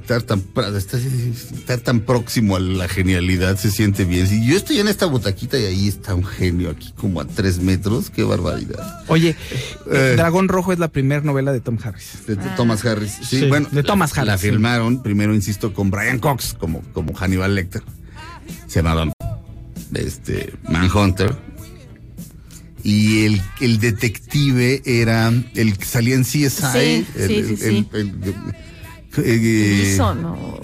estar, tan, estar, tan próximo a la genialidad se siente bien. Si yo estoy en esta butaquita y ahí está un genio aquí como a tres metros, qué barbaridad. Oye, Eh. Dragón Rojo es la primera novela de Tom Harris. De, de Thomas Harris. Sí, Sí, bueno. de Thomas la- La Harris, sí. filmaron, primero, insisto, con Brian Cox, como, como Hannibal Lecter. Se llamaba este, Manhunter. Y el, el detective era el que salía en CSI. Sí, el, sí, el- sí, el- eh, Hizo, no.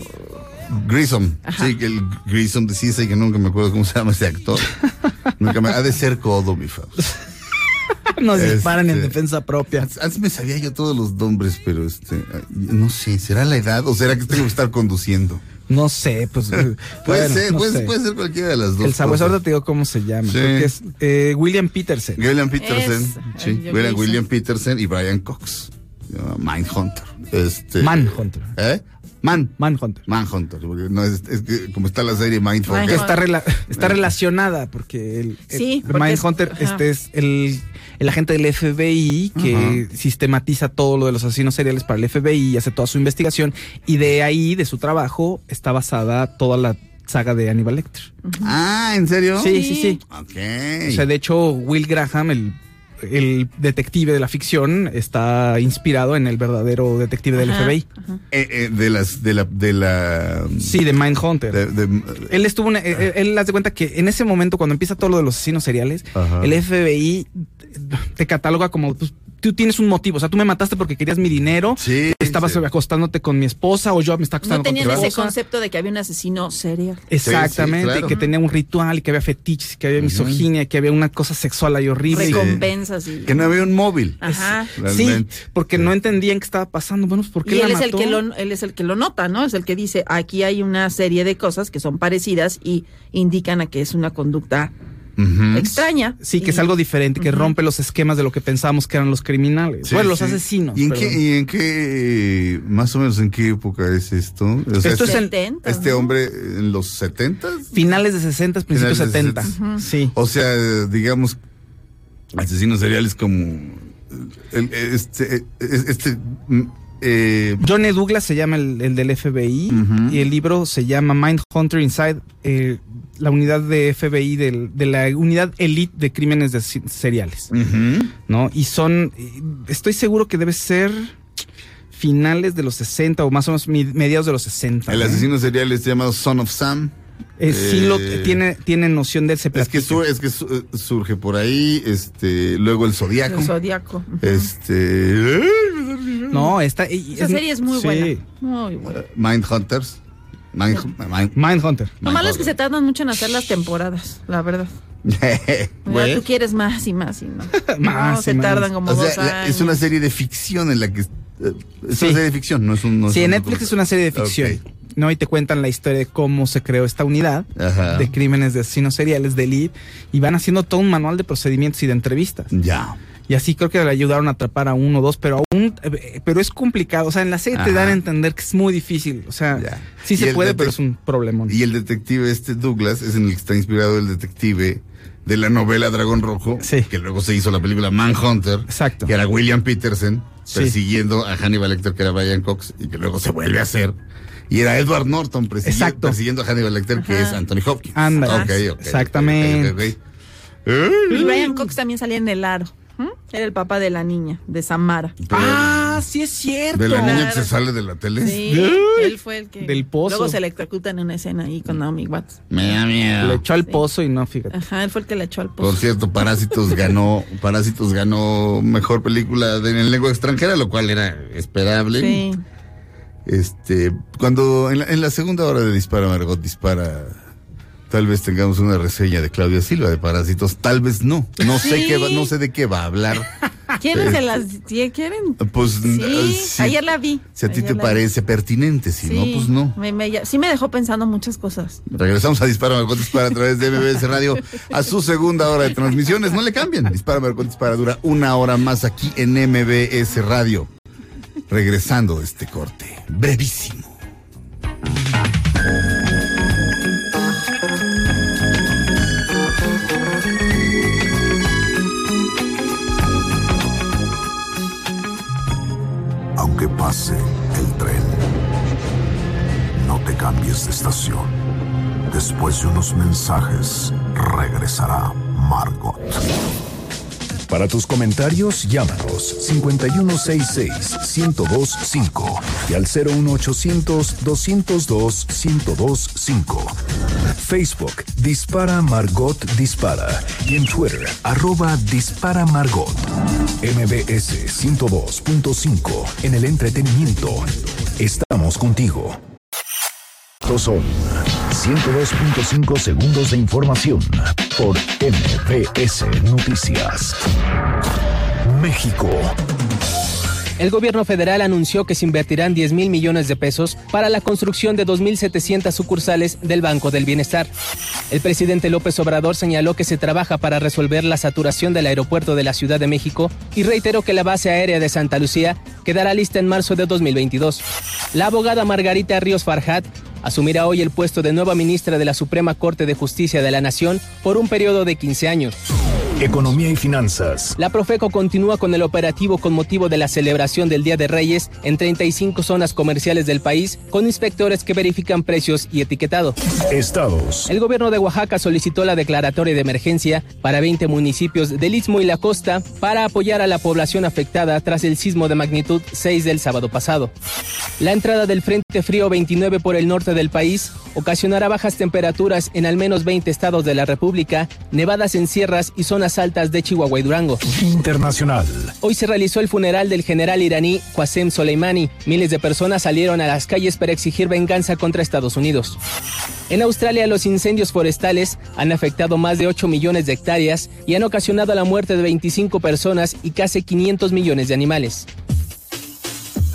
Grissom. Ajá. Sí, que el Grissom de CSI, que nunca me acuerdo cómo se llama ese actor. nunca me. Ha de ser codo, mi Faust. Nos disparan en Este- defensa propia. Antes, antes me sabía yo todos los nombres, pero este. No sé, ¿será la edad o será que tengo que estar conduciendo? No sé, pues. eh, Puede bueno, ser, no puede, sé. puede ser cualquiera de las dos. El sabueso, cosas. ahorita te digo cómo se llama. Sí. Creo que es eh, William Peterson. William Peterson. Es- sí, William, Peterson y Brian Cox. Mindhunter. Este, Manhunter. ¿Eh? Man. Manhunter. Manhunter. porque no es, es que como está la serie Mindhunter. Está, rela- está relacionada porque el, Sí, el porque es- Mindhunter ajá. este es el, el agente del FBI que sistematiza todo lo de los asesinos seriales para el FBI y hace toda su investigación y de ahí, de su trabajo, está basada toda la saga de Hannibal Lecter. Ah, ¿en serio? Sí, sí, sí. Ok. O sea, de hecho, Will Graham, el, el detective de la ficción, está inspirado en el verdadero detective del Ajá, FBI. Eh, eh, de las, de la, de la. Sí, de Mindhunter. de- de- Él estuvo, en- él, él hace cuenta que en ese momento, cuando empieza todo lo de los asesinos seriales, Ajá. el FBI te cataloga como, pues, tú tienes un motivo, o sea, tú me mataste porque querías mi dinero, Sí, estabas sí. acostándote con mi esposa o yo me estaba acostando No tenían con ese esposa. concepto de que había un asesino serial. Exactamente, Sí, sí, claro. y que tenía un ritual, y que había fetiches, y que había misoginia, y que había una cosa sexual ahí horrible. Recompensas y. Que no había un móvil. Ajá. Sí, Realmente. porque no entendían qué estaba pasando. Bueno, pues, ¿por qué Y la él es, el que lo, él es el que lo nota, ¿no? Es el que dice, aquí hay una serie de cosas que son parecidas y indican a que es una conducta Extraña. Sí, que es algo diferente, que rompe los esquemas de lo que pensábamos que eran los criminales. Sí, bueno, los sí. asesinos. ¿Y en, qué, ¿Y en qué, más o menos en qué época es esto? O sea, Esto es este, en 70, este ¿no? hombre en los 70 Finales de 60, principios Finales de 70. 60. Sí. O sea, digamos, asesinos seriales como el- este, este, mm, eh, John E. Douglas se llama el, el del FBI y el libro se llama Mindhunter Inside, eh, la unidad de FBI del- de la unidad elite de crímenes de seriales. ¿no? Y son, eh, estoy seguro que debe ser finales de los 60 o más o menos mediados de los 60. el ¿eh? asesino serial es llamado Son of Sam. Eh, sí lo eh, tiene, tiene noción de él, se Es que, platica. su- es que su- surge por ahí, este, luego el Zodíaco. El Zodíaco. Este, No, está. y- Esa serie es muy sí. buena. Muy buena. Mindhunters. Mind, Mind- Mindhunter. Lo malo es que se tardan mucho en hacer las temporadas, la verdad. Bueno. Tú quieres más y más y no. Más no, y se más. tardan como O dos sea, la- años. es una serie de ficción en la que. eh, Es Sí. una serie de ficción, no es un. no Sí, un en Netflix es una serie de ficción. Ok. ¿No? Y te cuentan la historia de cómo se creó esta unidad Ajá. de crímenes de asesinos seriales, de elite, y van haciendo todo un manual de procedimientos y de entrevistas. Ya. Y así creo que le ayudaron a atrapar a uno o dos, pero aún, eh, pero es complicado. O sea, en la serie te dan a entender que es muy difícil. O sea, Ya. sí se puede, pero es un problema. Y el detective este Douglas es en el que está inspirado el detective de la novela Dragón Rojo, Sí. que luego se hizo la película Manhunter, Exacto. que era William Peterson Sí. persiguiendo a Hannibal Lecter, que era Brian Cox, y que luego se vuelve a hacer. Y era Edward Norton persiguiendo, Exacto. persiguiendo a Hannibal Lecter, que es Anthony Hopkins. Ok, Exactamente. ok, ok, ok. Y Brian Cox también salía en el aro. ¿m? Era el papá de la niña, de Samara. Ah, sí es cierto. De la niña que se sale de la tele. Sí, él fue el que. Del pozo. Luego se electrocuta en una escena ahí con Naomi Watts. Me da miedo. Le echó al pozo y no, fíjate. Ajá, él fue el que le echó al pozo. Por cierto, Parásitos ganó, Parásitos ganó mejor película de, en lengua extranjera, lo cual era esperable. Sí. Este, cuando en la, en la segunda hora de Dispara Margot Dispara, tal vez tengamos una reseña de Claudia Silva de Parásitos, tal vez no. No sé qué va- no sé de qué va a hablar. ¿Quieren se las sí, quieren? Pues Sí, eh, sí. ayer la vi. Si a ti te vi. parece pertinente, si no, pues no. Me, me- sí me dejó pensando muchas cosas. Regresamos a Dispara Margot Dispara a través de MBS Radio a su segunda hora de transmisiones. No le cambien. Dispara Margot Dispara dura una hora más aquí en MBS Radio. Regresando de este corte. Brevísimo. Aunque pase el tren, no te cambies de estación. Después de unos mensajes, regresará Margot. Para tus comentarios, llámanos 5166-1025 y al 01800-202-1025. Facebook Dispara Margot Dispara y en Twitter arroba Dispara Margot. MBS 102.5 en el entretenimiento. Estamos contigo. Estos son 102.5 segundos de información por MBS Noticias. México. El gobierno federal anunció que se invertirán 10 mil millones de pesos para la construcción de 2.700 sucursales del Banco del Bienestar. El presidente López Obrador señaló que se trabaja para resolver la saturación del aeropuerto de la Ciudad de México y reiteró que la base aérea de Santa Lucía quedará lista en marzo de 2022. La abogada Margarita Ríos Farjat asumirá hoy el puesto de nueva ministra de la Suprema Corte de Justicia de la Nación por un periodo de 15 años. Economía y finanzas. La Profeco continúa con el operativo con motivo de la celebración del Día de Reyes en 35 zonas comerciales del país con inspectores que verifican precios y etiquetado. Estados. El gobierno de Oaxaca solicitó la declaratoria de emergencia para 20 municipios del Istmo y la costa para apoyar a la población afectada tras el sismo de magnitud 6 del sábado pasado. La entrada del Frente Frío 29 por el norte del país ocasionará bajas temperaturas en al menos 20 estados de la República, nevadas en sierras y zonas altas de Chihuahua y Durango. Internacional. Hoy se realizó el funeral del general iraní Qasem Soleimani. Miles de personas salieron a las calles para exigir venganza contra Estados Unidos. En Australia, los incendios forestales han afectado más de 8 millones de hectáreas y han ocasionado la muerte de 25 personas y casi 500 millones de animales.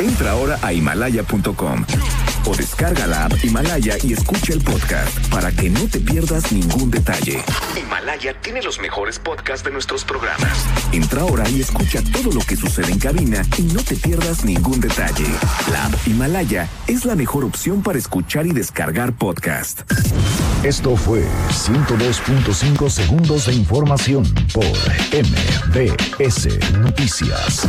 Entra ahora a himalaya.com o descarga la app Himalaya y escucha el podcast para que no te pierdas ningún detalle. Himalaya tiene los mejores podcasts de nuestros programas. Entra ahora y escucha todo lo que sucede en cabina y no te pierdas ningún detalle. La app Himalaya es la mejor opción para escuchar y descargar podcast. Esto fue 102.5 segundos de información por MBS Noticias.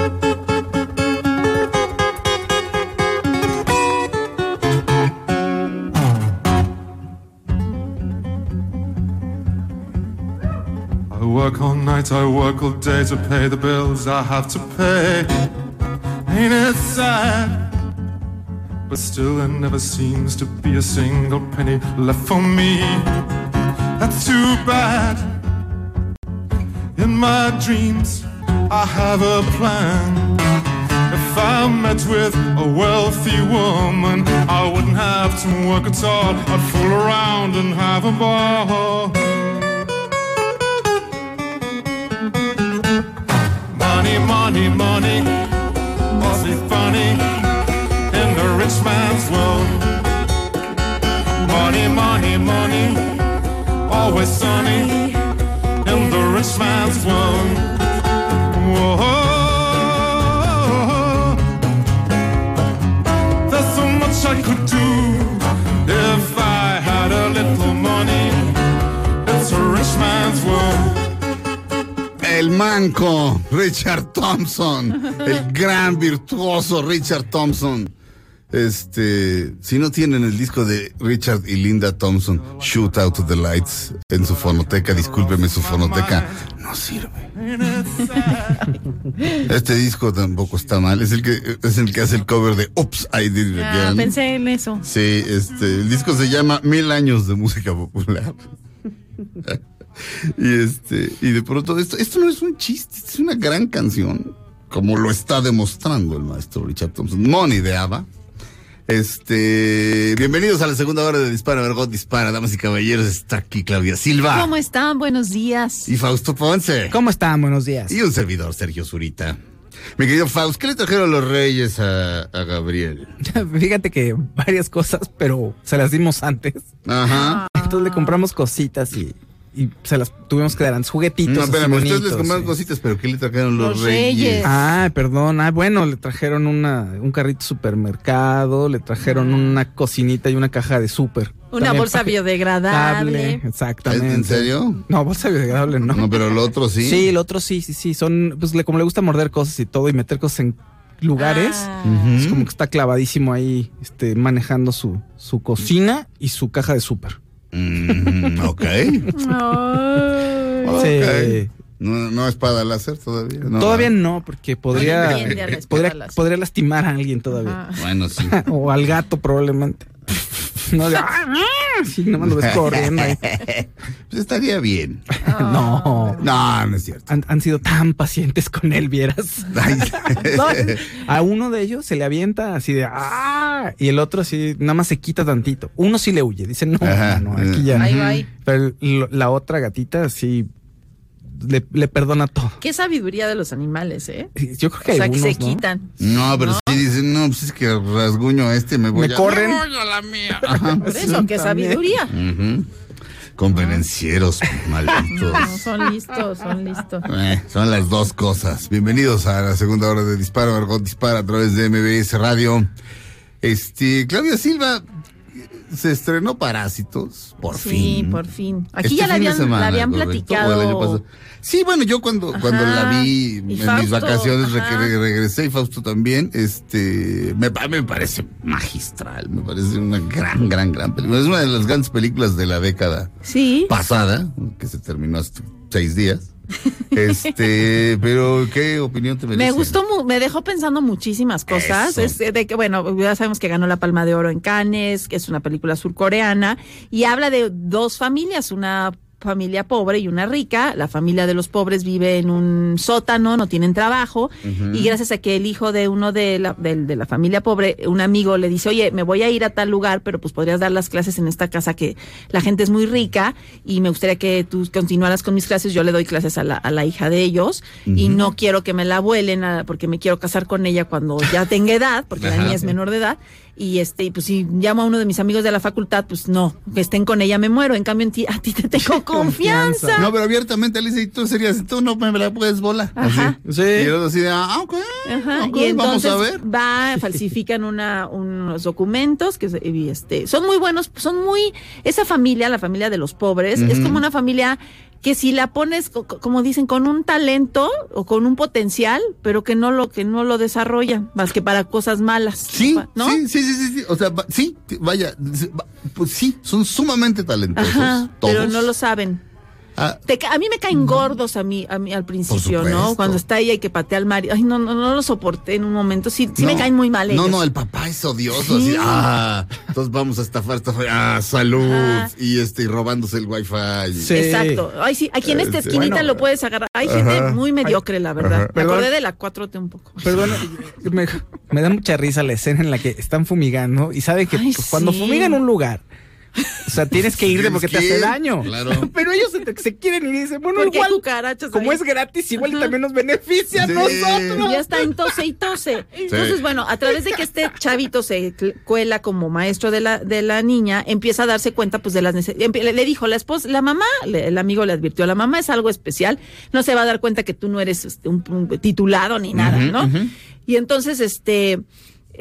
Work all night, I work all day to pay the bills I have to pay. Ain't it sad? But still, there never seems to be a single penny left for me. That's too bad. In my dreams, I have a plan. If I met with a wealthy woman, I wouldn't have to work at all. I'd fool around and have a ball. Money, money, money, must be funny in the rich man's world. Money, money, money, always sunny in the rich man's world. Whoa. Richard Thompson. El gran virtuoso Richard Thompson. Este, si no tienen el disco de Richard y Linda Thompson, Shoot Out to the Lights, en su fonoteca, discúlpeme, su fonoteca no sirve. Este disco tampoco está mal, es el que, es el que hace el cover de Oops, I Did It Ah, Again. pensé en eso. Sí, este, el disco se llama Mil años de música popular. y este, y de pronto, esto, esto no es un chiste, es una gran canción, como lo está demostrando el maestro Richard Thompson. Money de ABBA. Este, bienvenidos a la segunda hora de Dispara, Vergot Dispara, damas y caballeros, está aquí Claudia Silva. ¿Cómo están? Buenos días. Y Fausto Ponce. ¿Cómo están? Buenos días. Y un servidor, Sergio Zurita. Mi querido Faust, ¿qué le trajeron los reyes a, a Gabriel? Fíjate que varias cosas, pero se las dimos antes. Ajá. Entonces le compramos cositas y, y se las tuvimos que dar antes, juguetitos. No, espérame, ustedes les compraron sí. cositas, pero ¿qué le trajeron los, Los reyes? reyes. Ah, perdón. Ah, bueno, le trajeron una, un carrito supermercado, le trajeron una cocinita y una caja de súper. Una También bolsa biodegradable. Exactamente. ¿En serio? No, bolsa biodegradable no. No, pero el otro sí. Sí, el otro sí, sí, sí. Son, pues le- como le gusta morder cosas y todo y meter cosas en lugares. Ah. Es como que está clavadísimo ahí, este, manejando su, su cocina y su caja de súper. Mm, ok. Ay. Sí. No, no espada láser todavía. No. Todavía no, porque podría, podría, podría lastimar a alguien todavía. Ajá. Bueno, sí. o al gato probablemente. No, de, "Ah, sí, no me lo ves corriendo ahí. Pues estaría bien. No. No, no es cierto. Han, han sido tan pacientes con él, vieras. Ay, No, a uno de ellos se le avienta así de ¡ah! Y el otro así, nada más se quita tantito. Uno sí le huye, dice, no, Ajá. no, aquí ya. Ahí va ahí. Pero la otra gatita sí le, le perdona todo. Qué sabiduría de los animales, ¿eh? Yo creo que O sea, que se ¿no? quitan. No, pero ¿No? sí dicen, no, pues es que rasguño a este, me voy Me a... corren. Me voy a la mía. Ajá. Por eso, qué sabiduría. Ujú. Convenencieros, malditos. No, son listos, son listos. Eh, son las dos cosas. Bienvenidos a la segunda hora de Disparo, Margot Dispara a través de MBS Radio. Este, Claudia Silva se estrenó Parásitos, por sí, fin. por fin. Aquí Este ya la habían, semana, la habían platicado. o el año pasado. Sí, bueno, yo cuando, cuando la vi en mis vacaciones re- regresé y Fausto también, este, me, me parece magistral, me parece una gran, gran, gran película. Es una de las grandes películas de la década Sí. pasada, que se terminó hace seis días. Este, pero ¿qué opinión te merece? Me gustó, mu- me dejó pensando muchísimas cosas. Es de que, bueno, ya sabemos que ganó la Palma de Oro en Cannes, que es una película surcoreana, y habla de dos familias, una familia pobre y una rica. La familia de los pobres vive en un sótano, no tienen trabajo, y gracias a que el hijo de uno de la, del- de la familia pobre, un amigo le dice, oye, me voy a ir a tal lugar, pero pues podrías dar las clases en esta casa que la gente es muy rica, y me gustaría que tú continuaras con mis clases, yo le doy clases a la, a la hija de ellos, y no quiero que me la vuelen a- porque me quiero casar con ella cuando ya tenga edad, porque la niña es menor de edad, y este, y pues si llamo a uno de mis amigos de la facultad, pues no, que estén con ella me muero, en cambio en ti, a ti te tengo confianza. No, pero abiertamente le dice, y tú serías, tú no me la puedes volar. Ajá. Así. Sí. Y otro así de, ah, ok. Ajá, ok, y entonces vamos a ver. va, falsifican una, unos documentos que se- y este, son muy buenos, son muy, esa familia, la familia de los pobres, es como una familia que si la pones, co- co- como dicen, con un talento o con un potencial, pero que no lo, que no lo desarrolla, más que para cosas malas. Sí, ¿no? sí, sí, sí, sí. O sea, sí, vaya, pues sí, son sumamente talentosos. Ajá, todos. pero no lo saben. Ah, Te a mí me caen gordos a mí, a mí al principio, ¿no? Cuando está ella y que patea al marido. Ay, no, no, no lo soporté en un momento. Sí, sí me caen muy mal ellos. No, no, el papá es odioso. Sí. Así, ah, entonces vamos a estafar, estafar. Ah, salud. Ajá. Y este, y robándose el wifi. Sí. Exacto. Ay, sí, aquí en esta Este, esquinita bueno. lo puedes agarrar. Hay gente Ajá. muy mediocre, la verdad. Me Perdón. acordé de la 4T un poco. Perdón, me, me da mucha risa la escena en la que están fumigando y sabe que Ay, pues, cuando fumigan un lugar, o sea, tienes que irte porque te hace ir, daño. claro. Pero ellos se, se quieren ir y dicen, bueno, Porque igual, como ahí. es gratis, igual Ajá. también nos beneficia a Sí. nosotros. Ya está en tose y tose. Entonces, bueno, a través de que este chavito se cuela como maestro de la, de la niña, empieza a darse cuenta pues de las necesidades. Le, le dijo la esposa, la mamá, le- el amigo le advirtió, la mamá es algo especial, no se va a dar cuenta que tú no eres este, un, un titulado ni nada, ¿no? Y entonces, este,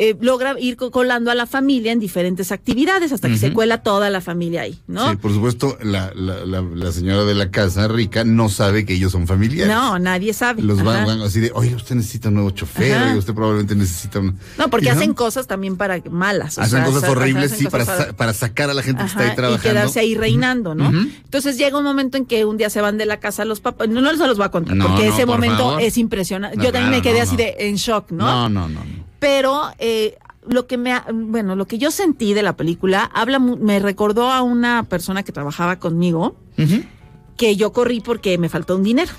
eh, logra ir co- colando a la familia en diferentes actividades hasta que se cuela toda la familia ahí, ¿no? Sí, por supuesto, la, la, la, la señora de la casa rica no sabe que ellos son familiares. No, nadie sabe. Los van, así de, oye, usted necesita un nuevo chofer, oye, usted probablemente necesita un... No, porque hacen cosas también para malas. o Hacen sea, cosas sa- horribles, hacen sí, cosas para, sa- para sacar a la gente que está ahí trabajando. Y quedarse ahí reinando, ¿no? Entonces llega un momento en que un día se van de la casa los papás. No, no se los voy a contar, No, porque no, ese por momento favor. es impresionante. Yo también me quedé así de en shock, ¿no? No, no, no. Pero eh, lo que me, bueno, lo que yo sentí de la película habla, me recordó a una persona que trabajaba conmigo. que yo corrí porque me faltó un dinero,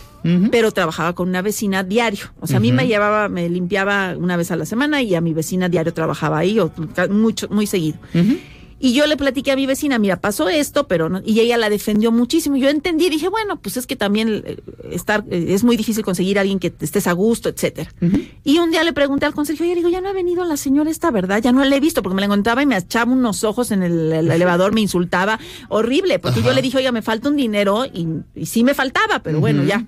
pero trabajaba con una vecina diario. O sea, a mí me llevaba, me limpiaba una vez a la semana y a mi vecina diario trabajaba ahí, o mucho, muy seguido. Y yo le platiqué a mi vecina, mira, pasó esto, pero no, y ella la defendió muchísimo. Yo entendí, dije, bueno, pues es que también eh, estar, eh, es muy difícil conseguir a alguien que estés a gusto, etcétera. Y un día le pregunté al consejo, oye, digo, ya no ha venido la señora esta, ¿verdad? Ya no la he visto, porque me la encontraba y me echaba unos ojos en el, el elevador, me insultaba, horrible, porque yo le dije, oiga, me falta un dinero, y, y sí me faltaba, pero bueno, ya.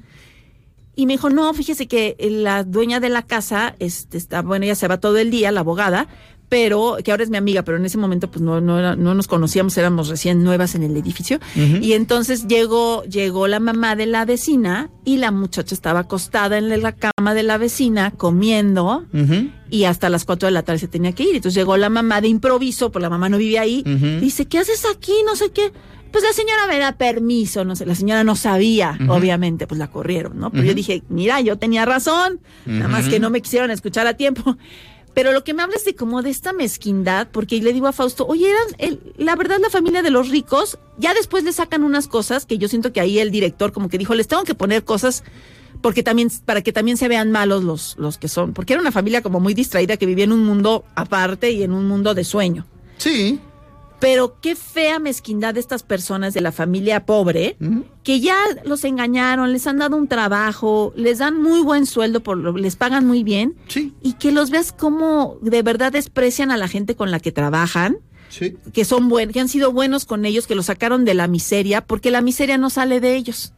Y me dijo, no, fíjese que la dueña de la casa, este, está, bueno, ella se va todo el día, la abogada, pero, que ahora es mi amiga, pero en ese momento pues no, no, era- no nos conocíamos, éramos recién nuevas en el edificio. Y entonces llegó, llegó la mamá de la vecina y la muchacha estaba acostada en la cama de la vecina comiendo y hasta las 4 de la tarde se tenía que ir. Entonces llegó la mamá de improviso, pues la mamá no vivía ahí. Dice, ¿qué haces aquí? No sé qué. Pues la señora me da permiso, no sé, la señora no sabía, obviamente, pues la corrieron, ¿no? Pero yo dije, mira, yo tenía razón, nada más que no me quisieron escuchar a tiempo. Pero lo que me habla es de como de esta mezquindad, porque le digo a Fausto, oye, eran, el- la verdad, la familia de los ricos, ya después le sacan unas cosas que yo siento que ahí el director como que dijo, les tengo que poner cosas porque también, para que también se vean malos los, los que son, porque era una familia como muy distraída que vivía en un mundo aparte y en un mundo de sueño. Sí. Pero qué fea mezquindad de estas personas de la familia pobre, que ya los engañaron, les han dado un trabajo, les dan muy buen sueldo, por lo- les pagan muy bien, Sí. y que los veas como de verdad desprecian a la gente con la que trabajan, Sí. que son buenos, que han sido buenos con ellos, que los sacaron de la miseria, porque la miseria no sale de ellos.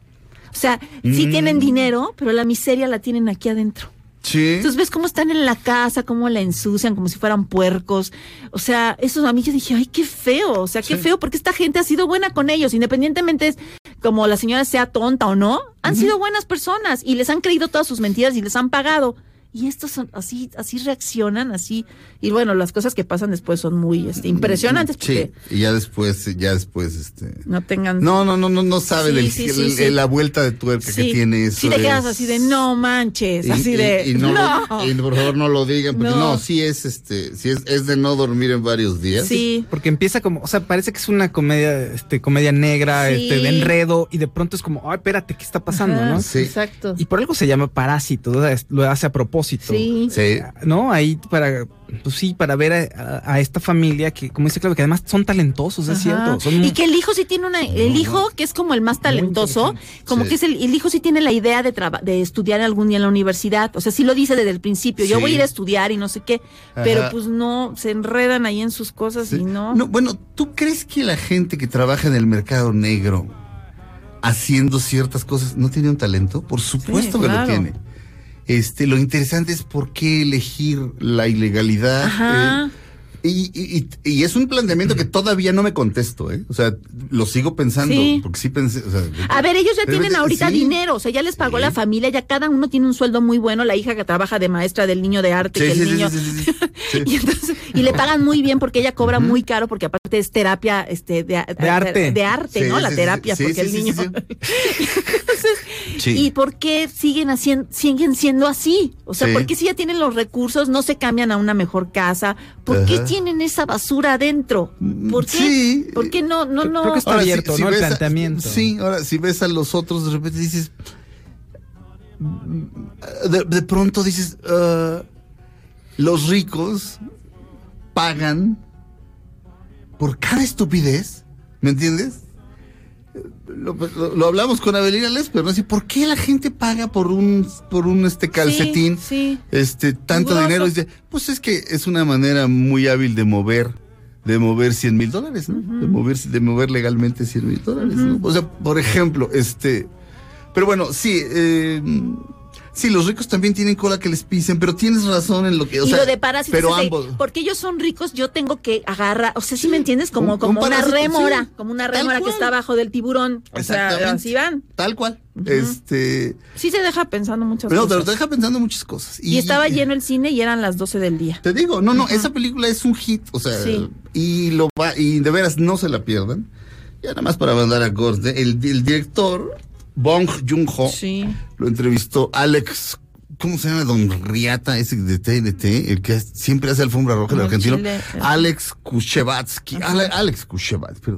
O sea, sí Mm. tienen dinero, pero la miseria la tienen aquí adentro. Sí. Entonces ves cómo están en la casa, cómo la ensucian, como si fueran puercos. O sea, esos a mí yo dije, ay, qué feo, o sea, qué feo, porque esta gente ha sido buena con ellos, independientemente es como la señora sea tonta o no, han sido buenas personas y les han creído todas sus mentiras y les han pagado. Y estos son así, así reaccionan, así. Y bueno, las cosas que pasan después son muy este, impresionantes porque Sí. Y ya después, ya después, este. no tengan. No, no, no, no, no sabe Sí, del- sí, sí, el- sí. el- la vuelta de tuerca que tiene eso. sí te quedas es- así de no manches, Y- así y- de y no, lo- no. y por favor no lo digan, porque no, No. sí es este, sí es, es de no dormir en varios días. Sí. Porque empieza como, o sea, parece que es una comedia, este, comedia negra, Sí. este, de enredo, y de pronto es como, ay, espérate, ¿qué está pasando, Ajá, no? Sí. Exacto. Y por algo se llama Parásito, lo hace a propósito. Sí. Sí. ¿No? Ahí para, pues sí, para ver a, a- a esta familia que, como dice Claudio, que además son talentosos, es cierto. Son Y que el hijo sí tiene una, el hijo que es como el más talentoso, como Sí. que es el, el hijo sí tiene la idea de traba- de estudiar algún día en la universidad, o sea, sí lo dice desde el principio, yo voy a ir a estudiar y no sé qué, pero pues no, se enredan ahí en sus cosas Sí. y no. No, bueno, ¿tú crees que la gente que trabaja en el mercado negro haciendo ciertas cosas no tiene un talento? Por supuesto que claro. lo tiene. Este, lo interesante es por qué elegir la ilegalidad. Ajá. eh, y, y- y- y es un planteamiento que todavía no me contesto, ¿eh? O sea, lo sigo pensando, Sí. porque sí pensé, o sea, A ver, ellos ya tienen ahorita sí. dinero, o sea, ya les pagó Sí. la familia, ya cada uno tiene un sueldo muy bueno, la hija que trabaja de maestra del niño de arte, Sí, que el sí, sí, niño sí, sí, sí, sí. y entonces y le pagan muy bien porque ella cobra muy caro porque aparte es terapia este de, De arte. de arte, Sí, ¿no? La terapia sí, porque sí, el sí, niño sí, Sí. ¿Y por qué siguen haciendo, siguen siendo así? O sea, Sí. ¿por qué si ya tienen los recursos no se cambian a una mejor casa? ¿Por qué Ajá. Tienen esa basura adentro? ¿Por qué? Sí. ¿Por qué no, no, no? Creo que está Ahora, abierto, ¿no? El ves a- planteamiento. sí, ahora si ves a los otros, de repente dices. De, de pronto dices. ah, los ricos pagan por cada estupidez. ¿Me entiendes? Lo, lo- lo hablamos con Avelina Lesper, ¿no? Así, ¿Por qué la gente paga por un, por un este calcetín? Sí, sí. este tanto dinero dice pues es que es una manera muy hábil de mover de mover 100 mil dólares ¿no? de mover de mover legalmente 100 mil dólares ¿no? o sea por ejemplo este pero bueno sí eh, sí los ricos también tienen cola que les pisen pero tienes razón en lo que o y sea lo de parásitos pero de, ambos porque ellos son ricos, yo tengo que agarrar, o sea, si me entiendes, como, un- como un una rémora, sí. como una rémora que está abajo del tiburón. O sea, así van. tal cual este Sí se deja pensando muchas pero te, cosas. te deja pensando muchas cosas y, estaba lleno el cine y eran las 12 del día. Te digo, no, no, esa película es un hit, o sea, Sí. y lo va, y de veras no se la pierdan. Ya nada más para mandar a corte, el, el director, Bong Joon-ho, Sí. lo entrevistó Alex, ¿cómo se llama? Don Riata, ese de TNT, el que siempre hace alfombra roja, el argentino. chile, eh. Alex Kushevatsky, Ale- Alex Kushevatsky,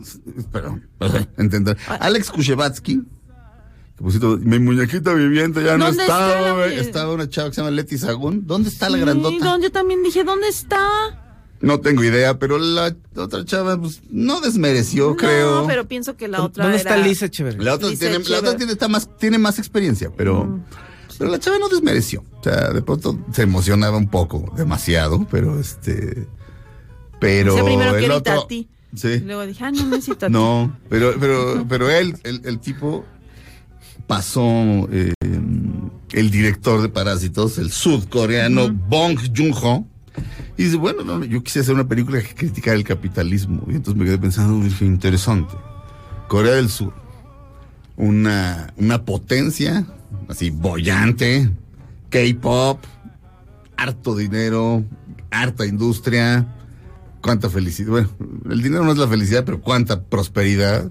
perdón, perdón, entender. Alex Kushevatsky, Que mi muñequita viviente ya no ¿Dónde está, Estaba una chava que se llama Leti Sagún. ¿Dónde está la grandota? don- yo también dije, ¿dónde está? No tengo idea, pero la otra chava, pues, no desmereció, creo. No, pero pienso que la otra ¿Dónde era... está Lisa Echeverría? La otra, Lisa tiene, la otra Echever. tiene, está más, tiene más experiencia, pero, pero la chava no desmereció. O sea, de pronto se emocionaba un poco, demasiado, pero este. Pero. Primero el que era otro- Sí. luego dije, ah, no necesito No, pero, pero, pero él, el, el tipo pasó eh, el director de Parásitos, el sudcoreano Bong Joon-ho, y dice, bueno, no, yo quise hacer una película que criticara el capitalismo. Y entonces me quedé pensando, dije, interesante. Corea del Sur, una, una potencia así bollante, K-pop, harto dinero, harta industria, cuánta felicidad. Bueno, el dinero no es la felicidad, pero cuánta prosperidad.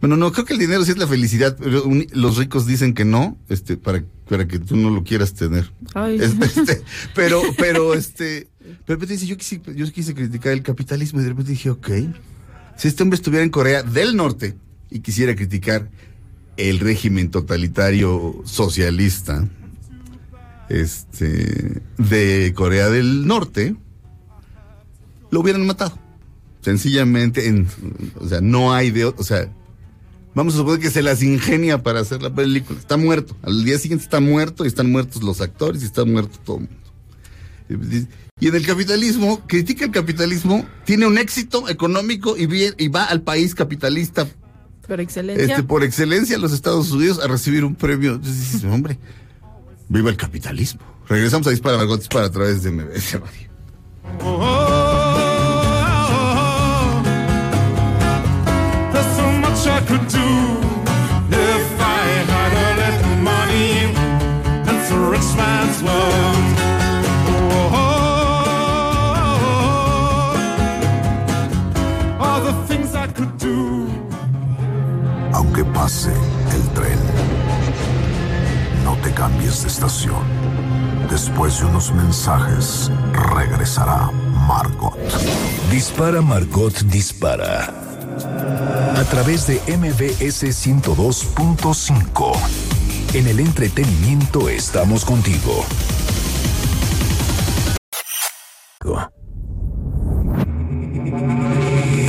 Bueno, no, creo que el dinero sí es la felicidad, pero un- los ricos dicen que no, este, para, para que tú no lo quieras tener. Ay. Este, este, pero, pero, este, de repente dice, yo quise, yo quise criticar el capitalismo y de repente dije, ok, si este hombre estuviera en Corea del Norte y quisiera criticar el régimen totalitario socialista, este, de Corea del Norte, lo hubieran matado. Sencillamente, en, o sea, no hay de, o sea, vamos a suponer que se las ingenia para hacer la película. Está muerto. Al día siguiente está muerto y están muertos los actores y está muerto todo el mundo. Y en el capitalismo, critica el capitalismo, tiene un éxito económico y, bien, y va al país capitalista Por excelencia. este, por excelencia a los Estados Unidos a recibir un premio. Entonces dices, hombre, viva el capitalismo. Regresamos a Dispara Margot Dispara a través de MBS Radio. There's so much I could do if I had a little money. It's a rich man's world. Aunque pase el tren, no te cambies de estación. Después de unos mensajes, regresará Margot. Dispara Margot Dispara. A través de MBS 102.5. En el entretenimiento estamos contigo.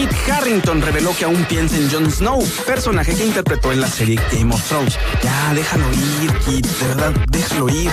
Kit Harrington reveló que aún piensa en Jon Snow, personaje que interpretó en la serie Game of Thrones. Ya, déjalo ir, Kit, de verdad, déjalo ir.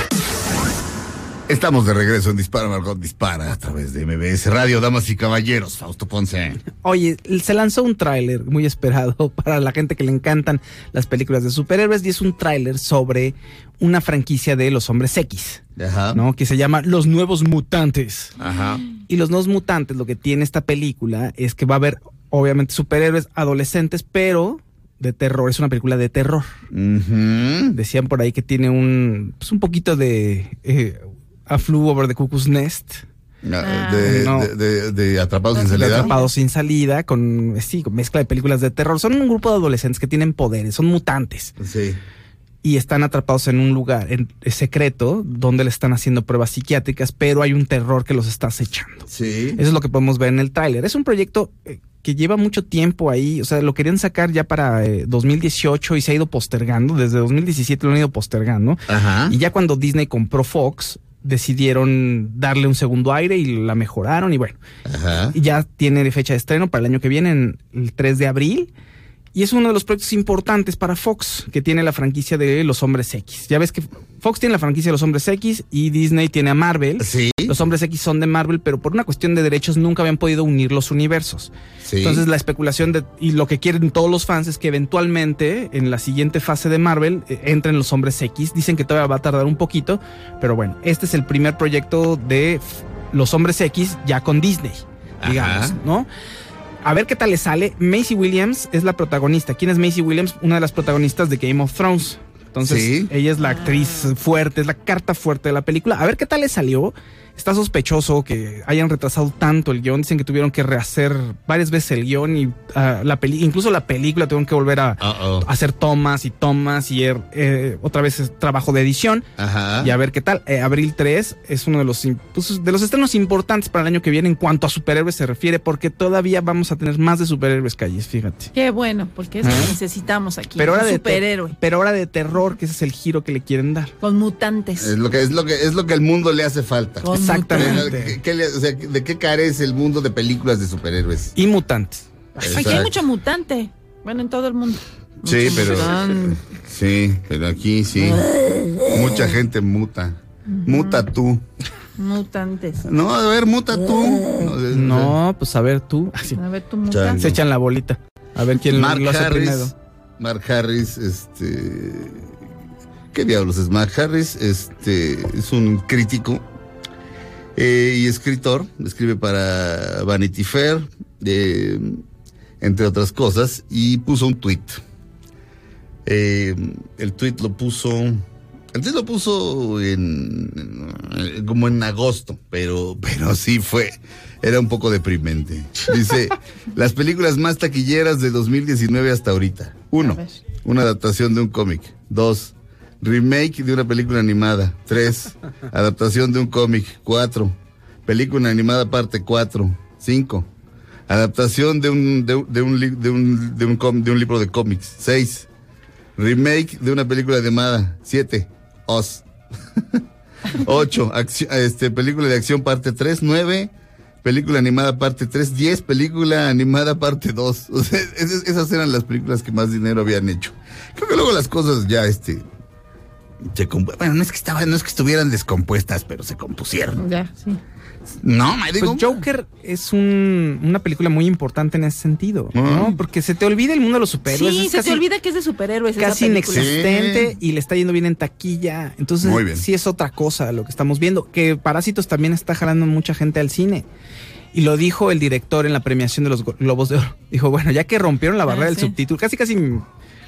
Estamos de regreso en Dispara Margot Dispara a través de MBS Radio, damas y caballeros. Fausto Ponce. Oye, se lanzó un tráiler muy esperado para la gente que le encantan las películas de superhéroes y es un tráiler sobre una franquicia de los hombres X, Ajá. ¿no? Que se llama Los Nuevos Mutantes. Ajá. Y los Nuevos Mutantes, lo que tiene esta película es que va a haber, obviamente, superhéroes adolescentes, pero de terror. Es una película de terror. Ujú. Decían por ahí que tiene un, pues un poquito de eh, A Flew Over the Cuckoo's Nest. Ah, De, No. de, de- de Atrapados sin de salida. Atrapados sin salida, con, sí, con mezcla de películas de terror. Son un grupo de adolescentes que tienen poderes, son mutantes. Sí. Y están atrapados en un lugar en, secreto donde le están haciendo pruebas psiquiátricas, pero hay un terror que los está acechando. Sí. Eso es lo que podemos ver en el tráiler. Es un proyecto eh, que lleva mucho tiempo ahí. O sea, lo querían sacar ya para eh, 2018 y se ha ido postergando. Desde 2017 lo han ido postergando. Ajá. Y ya cuando Disney compró Fox, decidieron darle un segundo aire y la mejoraron. Y bueno, Ajá. y ya tiene fecha de estreno para el año que viene, en el 3 de abril. Y es uno de los proyectos importantes para Fox, que tiene la franquicia de Los Hombres X. Ya ves que Fox tiene la franquicia de Los Hombres X y Disney tiene a Marvel. Sí. Los Hombres X son de Marvel, pero por una cuestión de derechos nunca habían podido unir los universos. Sí. Entonces la especulación de, y lo que quieren todos los fans es que eventualmente en la siguiente fase de Marvel eh, entren los Hombres X. Dicen que todavía va a tardar un poquito, pero bueno, este es el primer proyecto de los Hombres X ya con Disney, digamos, Ajá. ¿no? A ver qué tal le sale. Macy Williams es la protagonista. ¿Quién es Macy Williams? Una de las protagonistas de Game of Thrones. Entonces, Sí. ella es la actriz fuerte, es la carta fuerte de la película. A ver qué tal le salió. Está sospechoso que hayan retrasado tanto el guion. Dicen que tuvieron que rehacer varias veces el guion y ah, la peli incluso la película tuvieron que volver a, hacer tomas y tomas y er- eh, otra vez es trabajo de edición. Ajá. Y a ver qué tal. Eh, Abril 3 es uno de los, pues, de los estrenos importantes para el año que viene en cuanto a superhéroes se refiere, porque todavía vamos a tener más de superhéroes calles, fíjate. Qué bueno, porque es lo que ¿Eh? necesitamos aquí. Pero ahora, de superhéroe. pero ahora de terror, que ese es el giro que le quieren dar. Con mutantes. Es lo que es lo que es lo que al mundo le hace falta. Con Exactamente. ¿Qué- qué le- o sea, ¿De qué carece el mundo de películas de superhéroes? Y mutantes. Aquí hay mucho mutante. Bueno, en todo el mundo. Sí, Mucho pero mutante. sí, pero aquí sí. Mucha gente muta. Muta tú. Mutantes. No, a ver, muta tú. No, pues a ver tú. Así, A ver, tu mutante. Se echan la bolita. A ver quién Mark lo hace Harris. primero. Mark Harris, este. ¿Qué diablos es Mark Harris? Este es un crítico eh, y escritor. Escribe para Vanity Fair, eh, entre otras cosas, y puso un tweet. Eh, el tweet lo puso. El tweet lo puso en, en- como en agosto, pero, pero sí fue. Era un poco deprimente. Dice, las películas más taquilleras de 2019 hasta ahorita. Uno, una adaptación de un cómic. Dos, remake de una película animada. Tres, adaptación de un cómic. Cuatro, película animada parte cuatro. Cinco, adaptación de un, de, un- de un, de un, de un com- de un libro de cómics. Seis, remake de una película animada. Siete, Oz. 8. Este, película de acción parte 3. 9. Película animada parte 3. 10. Película animada parte 2. O sea, esas, esas eran las películas que más dinero habían hecho. Creo que luego las cosas ya, este. Se bueno, no es que estaban, no es que estuvieran descompuestas, pero se compusieron. Ya, sí. No, me digo. Pues Joker es un- una película muy importante en ese sentido, ¿no? Porque se te olvida el mundo de los superhéroes. Sí, es se casi- te olvida que es de superhéroes. casi inexistente Sí. y le está yendo bien en taquilla. Entonces, Muy bien. sí es otra cosa lo que estamos viendo. Que Parásitos también está jalando mucha gente al cine. Y lo dijo el director en la premiación de los Globos de Oro. Dijo, bueno, ya que rompieron la Ah, barrera del sí. subtítulo, casi casi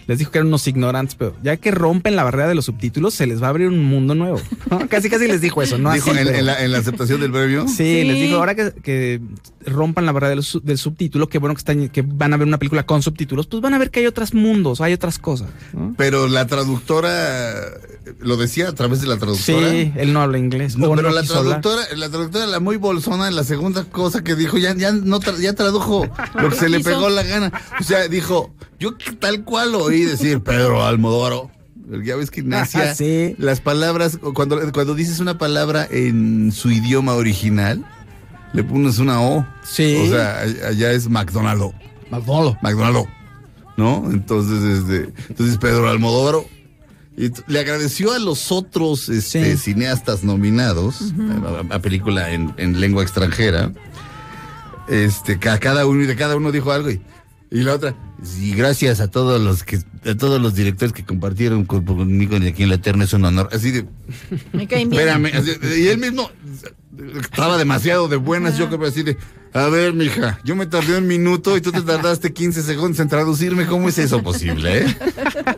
les dijo que eran unos ignorantes, pero ya que rompen la barrera de los subtítulos, se les va a abrir un mundo nuevo. ¿no? Casi casi les dijo eso, ¿no? Dijo así, en, pero- en la, en la aceptación del premio. Sí, Sí. les digo, ahora que, que rompan la barrera del, su- del subtítulo, que bueno que, están, que van a ver una película con subtítulos, pues van a ver que hay otros mundos, hay otras cosas. ¿no? Pero la traductora lo decía a través de la traductora. Sí, él no habla inglés. No, pero no la hablar. traductora, la traductora, la muy bolsona, la segunda cosa que dijo, ya, ya, no tra- ya tradujo lo que se le pegó la gana. O sea, dijo, yo tal cual oí decir Pedro Almodóvar. Ya ves que Ignacia, Ah, sí. las palabras, cuando, cuando dices una palabra en su idioma original, le pones una O. Sí. O sea, allá es McDonaldo. Manolo. McDonaldo. ¿No? Entonces, este, entonces Pedro t- le agradeció a los otros este, Sí. cineastas nominados a, a película en, en lengua extranjera. Este, ca- cada uno y de cada uno dijo algo y, y la otra. Y gracias a todos los que a todos los directores que compartieron con- conmigo aquí en la Eterna es un honor. Así de, Me caen bien. espérame, así- y él mismo estaba demasiado de buenas, yo creo así de, a ver, mija, yo me tardé un minuto y tú te tardaste 15 segundos en traducirme, ¿cómo es eso posible, eh?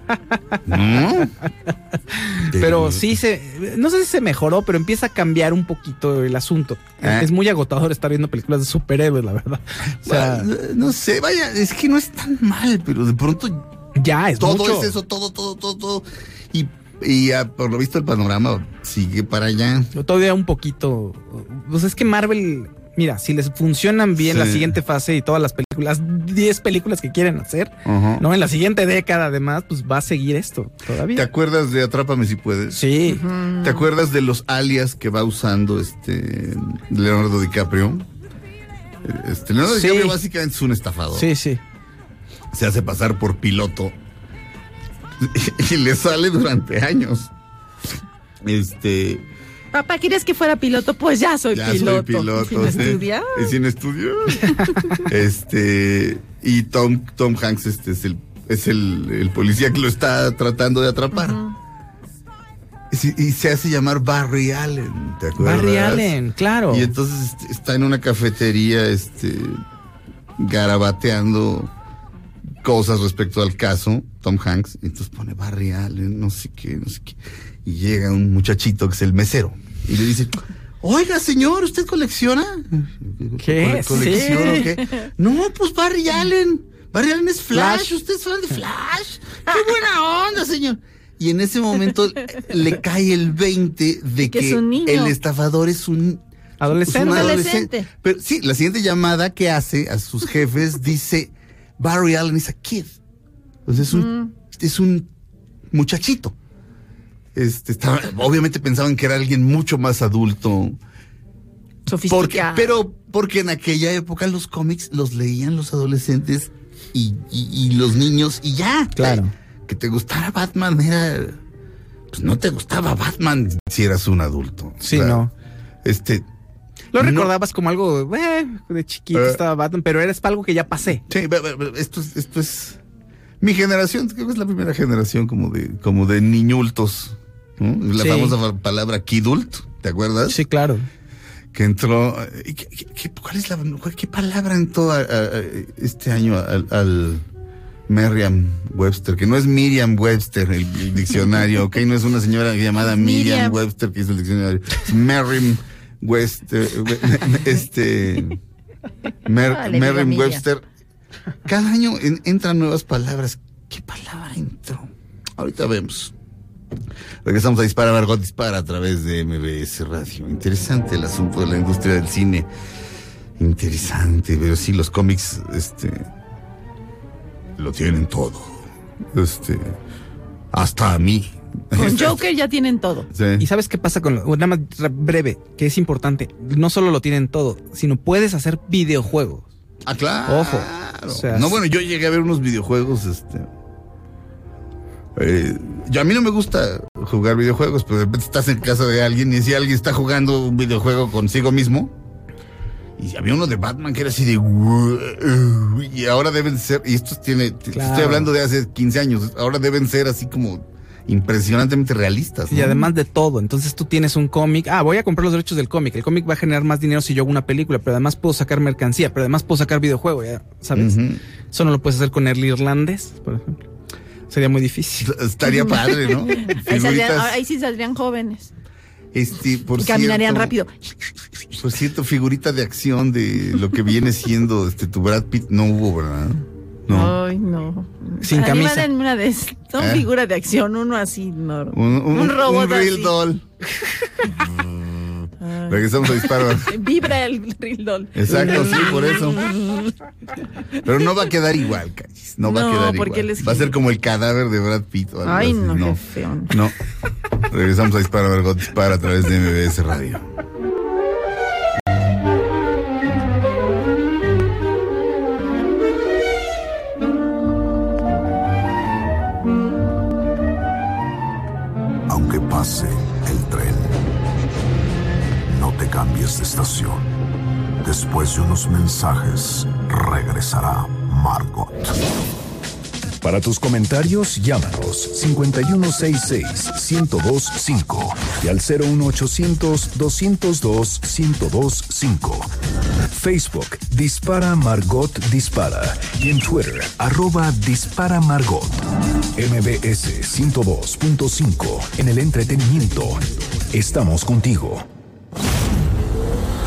¿No? Pero sí se, no sé si se mejoró, pero empieza a cambiar un poquito el asunto. ¿Eh? Es muy agotador estar viendo películas de superhéroes, la verdad. O sea, no sé, vaya, es que no es tan mal, pero de pronto ya es todo mucho. es eso, todo, todo, todo, todo. Y, y ah, por lo visto el panorama sigue para allá. Todavía un poquito. Pues es que Marvel, mira, si les funcionan bien Sí. la siguiente fase y todas las películas, 10 películas que quieren hacer. ¿no? En la siguiente década, además, pues va a seguir esto ¿Te todavía. acuerdas de Atrápame si puedes? Sí. ¿Te acuerdas de los alias que va usando este Leonardo DiCaprio? Este, Leonardo Sí. DiCaprio básicamente es un estafador. Sí, sí. Se hace pasar por piloto. Y le sale durante años. Este. Papá, ¿quieres que fuera piloto? Pues ya soy Ya piloto. soy piloto. Sin sí. estudiar. Y sin estudiar. este. Y Tom, Tom Hanks este es el, es el, el policía que lo está tratando de atrapar. y, se- y se hace llamar Barry Allen, ¿te acuerdas? Barry Allen, claro. Y entonces este, está en una cafetería, este, garabateando cosas respecto al caso, Tom Hanks, y entonces pone Barry Allen, no sé qué, no sé qué. Y llega un muchachito que es el mesero y le dice, oiga señor, ¿usted colecciona? ¿Qué? ¿Cole- ¿Colecciono Sí. qué? No, pues Barry Allen. Barry Allen es Flash. Flash. ¿Usted es fan de Flash? ¡Qué buena onda, señor! Y en ese momento le cae el 20 de Que que, es un niño. el estafador es un Adolescente. es un Adolescente. Pero sí, la siguiente llamada que hace a sus jefes dice Barry Allen is a kid. Sea, es un, es un muchachito. Este, estaba- obviamente pensaban que era alguien mucho más adulto. Porque, Sofisticado. pero porque en aquella época los cómics los leían los adolescentes y, y- y los niños y ya. Claro. Que te gustara Batman era... Pues no te gustaba Batman si eras un adulto. Sí, O sea, no. Este... Lo no- recordabas como algo, eh, de chiquito Eh. estaba Batman, pero eres para algo que ya pasé. Sí, esto es, esto es mi generación, creo que es la primera generación como de, como de niñultos. ¿No? La Sí. famosa fa- palabra kidult, ¿te acuerdas? Sí, claro. Que entró. ¿y qué, qué- cuál es la cuál- qué palabra entró a- a- a este año al, al Merriam Webster? Que no es Miriam Webster el, el diccionario, ¿ok? No es una señora llamada Miriam, Miriam. Webster que hizo el diccionario. Es Merriam Webster. Este. Mer- Ah, Merriam. Webster. Cada año en- entran nuevas palabras. ¿Qué palabra entró? Ahorita vemos. Regresamos a Dispara, Margot Dispara a través de MBS Radio. Interesante el asunto de la industria del cine. Interesante, pero sí, los cómics, este. Lo tienen todo. Este. Hasta a mí. Con Joker ya tienen todo. Sí. ¿Y sabes qué pasa con lo, nada más breve, que es importante? No solo lo tienen todo, sino puedes hacer videojuegos. Ah, claro. Ojo. O sea, no, bueno, yo llegué a ver unos videojuegos, este. Eh, yo a mí no me gusta jugar videojuegos, pero de repente estás en casa de alguien y si alguien está jugando un videojuego consigo mismo. Y había uno de Batman que era así de. Y ahora deben ser. Y esto tiene. Claro. Estoy hablando de hace 15 años. Ahora deben ser así como impresionantemente realistas. Y además de todo, entonces tú tienes un cómic, ah, voy a comprar los derechos del cómic, el cómic va a generar más dinero si yo hago una película, pero además puedo sacar mercancía, pero además puedo sacar videojuego, ya, ¿sabes? Ujú. Eso no lo puedes hacer con el irlandés, por ejemplo. Sería muy difícil. Estaría padre, ¿no? Ahí, saldrían- Figuritas, ahí sí saldrían jóvenes. este, por y caminarían cierto, rápido. Por cierto, figurita de acción de lo que viene siendo este tu Brad Pitt no hubo, ¿verdad? No. Ay, no. Sin camisa. una de. Son ¿Eh? figuras de acción, uno así, no. Un, un, Un robot un real así. doll. Regresamos a disparar. Vibra el real doll. Exacto, sí, por eso. Pero no va a quedar igual, Calles. No, va a quedar porque igual. Va a ser como el cadáver de Brad Pitt. o algo Ay, así. no, no. qué feo. no. Regresamos a disparar, Margot dispara a través de MBS Radio. Aunque pase el tren, no te cambies de estación. Después de unos mensajes, regresará Margot. Para tus comentarios, llámanos 5166-1025 y al 01800-202-1025. Facebook, Dispara Margot Dispara y en Twitter, arroba Dispara Margot. MBS 102.5 en el entretenimiento. Estamos contigo.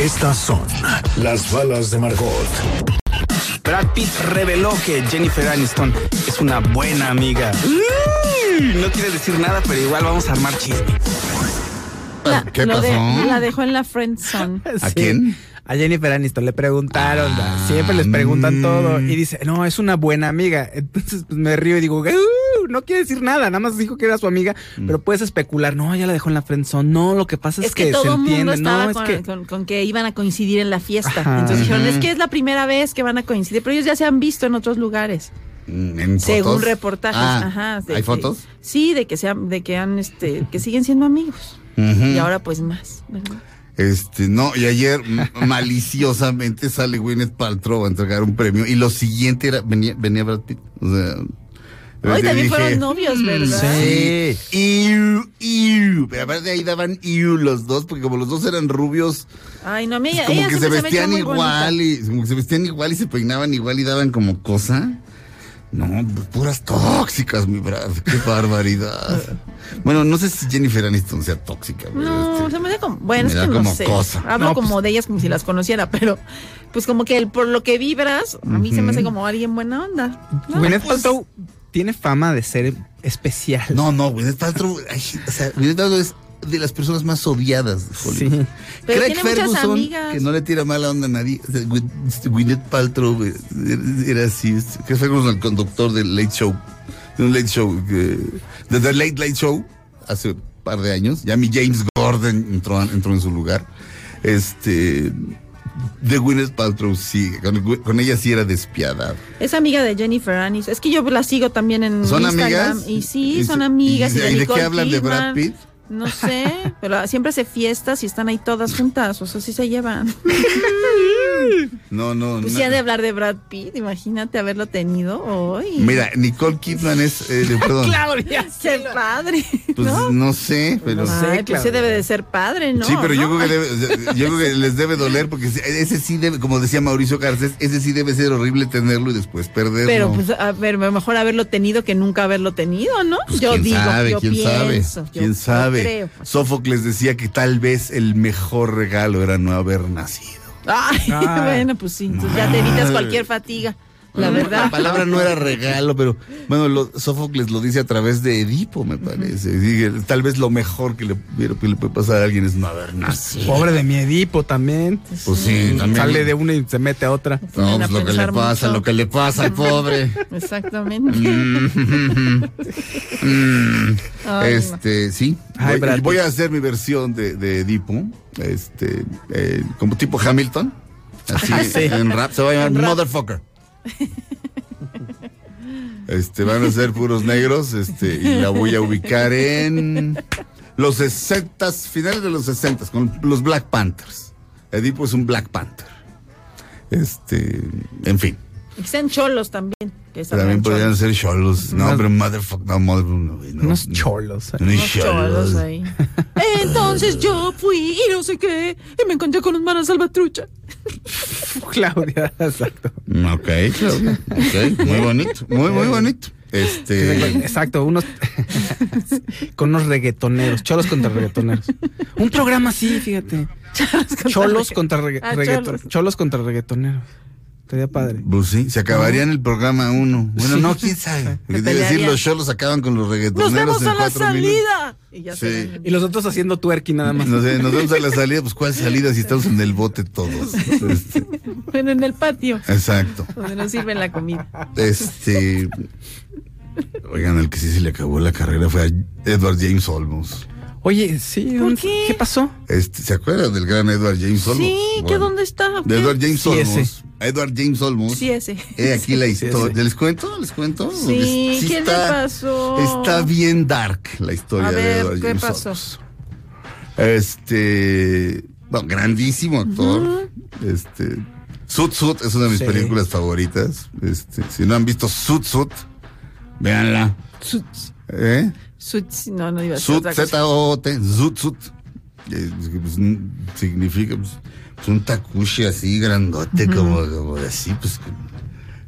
Estas son las balas de Margot. Brad Pitt reveló que Jennifer Aniston es una buena amiga. No quiere decir nada, pero igual vamos a armar chisme. La, qué de- pasó? la dejó en la friend zone. ¿A Sí. quién? A Jennifer Aniston le preguntaron, Ah, siempre les preguntan mm. todo y dice, no, es una buena amiga. Entonces pues, me río y digo, "Uh, no quiere decir nada, nada más dijo que era su amiga, Mm. pero puedes especular, no, ya la dejó en la friendzone, no, lo que pasa es, Es que, se todo el mundo entiende, estaba no, es con, que con- con que iban a coincidir en la fiesta. Ajá. Entonces dijeron, es que es la primera vez que van a coincidir, pero ellos ya se han visto en otros lugares. Mm, ¿En Según fotos? reportajes, Ah, ajá. de ¿Hay fotos? Sí, de que sean, de que han, este, que siguen siendo amigos. Y ahora pues más, ¿verdad? Este, no, y ayer maliciosamente sale Gwyneth Paltrow a entregar un premio y lo siguiente era, venía, venía Brad Pitt. O sea, Hoy también dije, fueron novios, ¿verdad? Sí. Iu, iu. Pero aparte ahí daban iu los dos, porque como los dos eran rubios, Ay, no, a mí pues como ella que se vestían igual y como que se vestían igual y se peinaban igual y daban como cosa. No, puras tóxicas, mi Brad. Qué barbaridad. bueno, no sé si Jennifer Aniston sea tóxica. No, este, se me da como, bueno, es me que da no como sé. cosa. Hablo No, pues- como de ellas como si las conociera, pero pues como que el, por lo que vibras, a mí se me hace como alguien buena onda. No, Gwyneth pues, Paltrow tiene fama de ser especial. No, no, Gwyneth Paltrow, ay, o sea, Gwyneth Paltrow es de las personas más odiadas de Hollywood. Sí. Pero Craig tiene Ferguson, que no le tira mala onda a nadie. o sea, Gwyn- Gwyneth Paltrow era así. Craig Ferguson, el conductor del Late Show, de un Late Show, de The Late Late Show, hace un par de años. Ya mi James Gordon entró, entró en su lugar. Este. De Gwyneth Paltrow, sí. Con, con ella sí era despiadado. Es amiga de Jennifer Aniston. Es que yo la sigo también en ¿Son Instagram. amigas? Y sí, ¿Y son amigas. y Y, de, y de qué hablan de Brad. Pitt? No sé, pero siempre hace fiestas y están ahí todas juntas. O sea, sí se llevan. No, no, Pues no. han de hablar de Brad Pitt. Imagínate haberlo tenido hoy. Mira, Nicole Kidman es, eh, de- perdón, Claudia. Qué padre. pues ¿no? no sé, pero No sé, Ay, pues sí debe de ser padre, ¿no? sí, pero yo creo que debe- yo creo que les debe doler porque ese sí debe, como decía Mauricio Garcés, ese sí debe ser horrible tenerlo y después perderlo. Pero pues a ver, mejor haberlo tenido que nunca haberlo tenido, ¿no? Pues, yo quién digo, sabe, yo quién pienso, sabe, yo- quién sabe. Creo, pues. Sófocles decía que tal vez el mejor regalo era no haber nacido. Ay, Ah. bueno, pues sí, entonces ya te evitas cualquier fatiga, la palabra no era regalo, pero bueno, lo- Sófocles lo dice a través de Edipo, me parece. Dice, tal vez lo mejor que le, que le puede pasar a alguien es no haber nacido. Pobre de mi Edipo también. Pues sí, también. Sale de una y se mete a otra. No, pues lo que le pasa, mucho. lo que le pasa al pobre. Exactamente. Mm. Mm. Ay, este, sí. Ay, voy, a hacer mi versión de, de Edipo, este, eh, como tipo Hamilton. Así, Sí. en rap, se va a llamar. Motherfucker. Este, van a ser puros negros, este, y la voy a ubicar en los 60, finales de los 60, con los Black Panthers. Edipo es un Black Panther. Este, en fin. Y que sean cholos también. Que También podrían cholos. ser cholos. No, Unos- pero motherfucker, no, motherfucker, no, no, Unos no. cholos. Unos Unos cholos ahí. Entonces yo fui y no sé qué, y me encontré con manos salvatrucha. Claudia, exacto. Ok, ok, muy bonito, muy, muy bonito. Este, Exacto, unos con unos reggaetoneros, cholos contra reggaetoneros. Un programa así, fíjate. Cholos contra regga- Ah, reggaeton- cholos. cholos contra reggaetoneros. Estaría padre. pues sí, se acabaría en el programa uno. Bueno, no, quién sabe. Debe decir, los cholos acaban con los ¡Nos reggaetoneros vemos en a la cuatro minutos. salida! Y ya Sí. se. Y los otros haciendo twerking nada más. No sé, nos vemos a la salida, pues ¿cuál salida si estamos en el bote todos? Este, Bueno, en el patio, exacto. donde nos sirven la comida. Este. Oigan, el que sí se le acabó la carrera fue a Edward James Olmos. Oye, sí, ¿Por ¿dónde- qué? ¿qué pasó? Este, ¿Se acuerdan del gran Edward James Olmos? Sí, ¿qué Bueno, dónde está? De ¿Qué? Edward James Sí, Olmos. ese. Edward James Olmos. Sí, ese. Aquí la historia. ¿Les cuento? ¿Les cuento? Sí, ¿qué le pasó? Está bien dark la historia A de ver, Edward ¿qué James pasó? Olmos. Este. Bueno, grandísimo actor. Este. Sut Sut es una de mis Sí. películas favoritas. Este, si no han visto Sut Sut, véanla. Suits. ¿Eh? Suits. No, no iba a ser Sut. Z-O-T, Zut Sut. Eh, pues, mm, significa pues, pues, un takushi así grandote, como, como de así, pues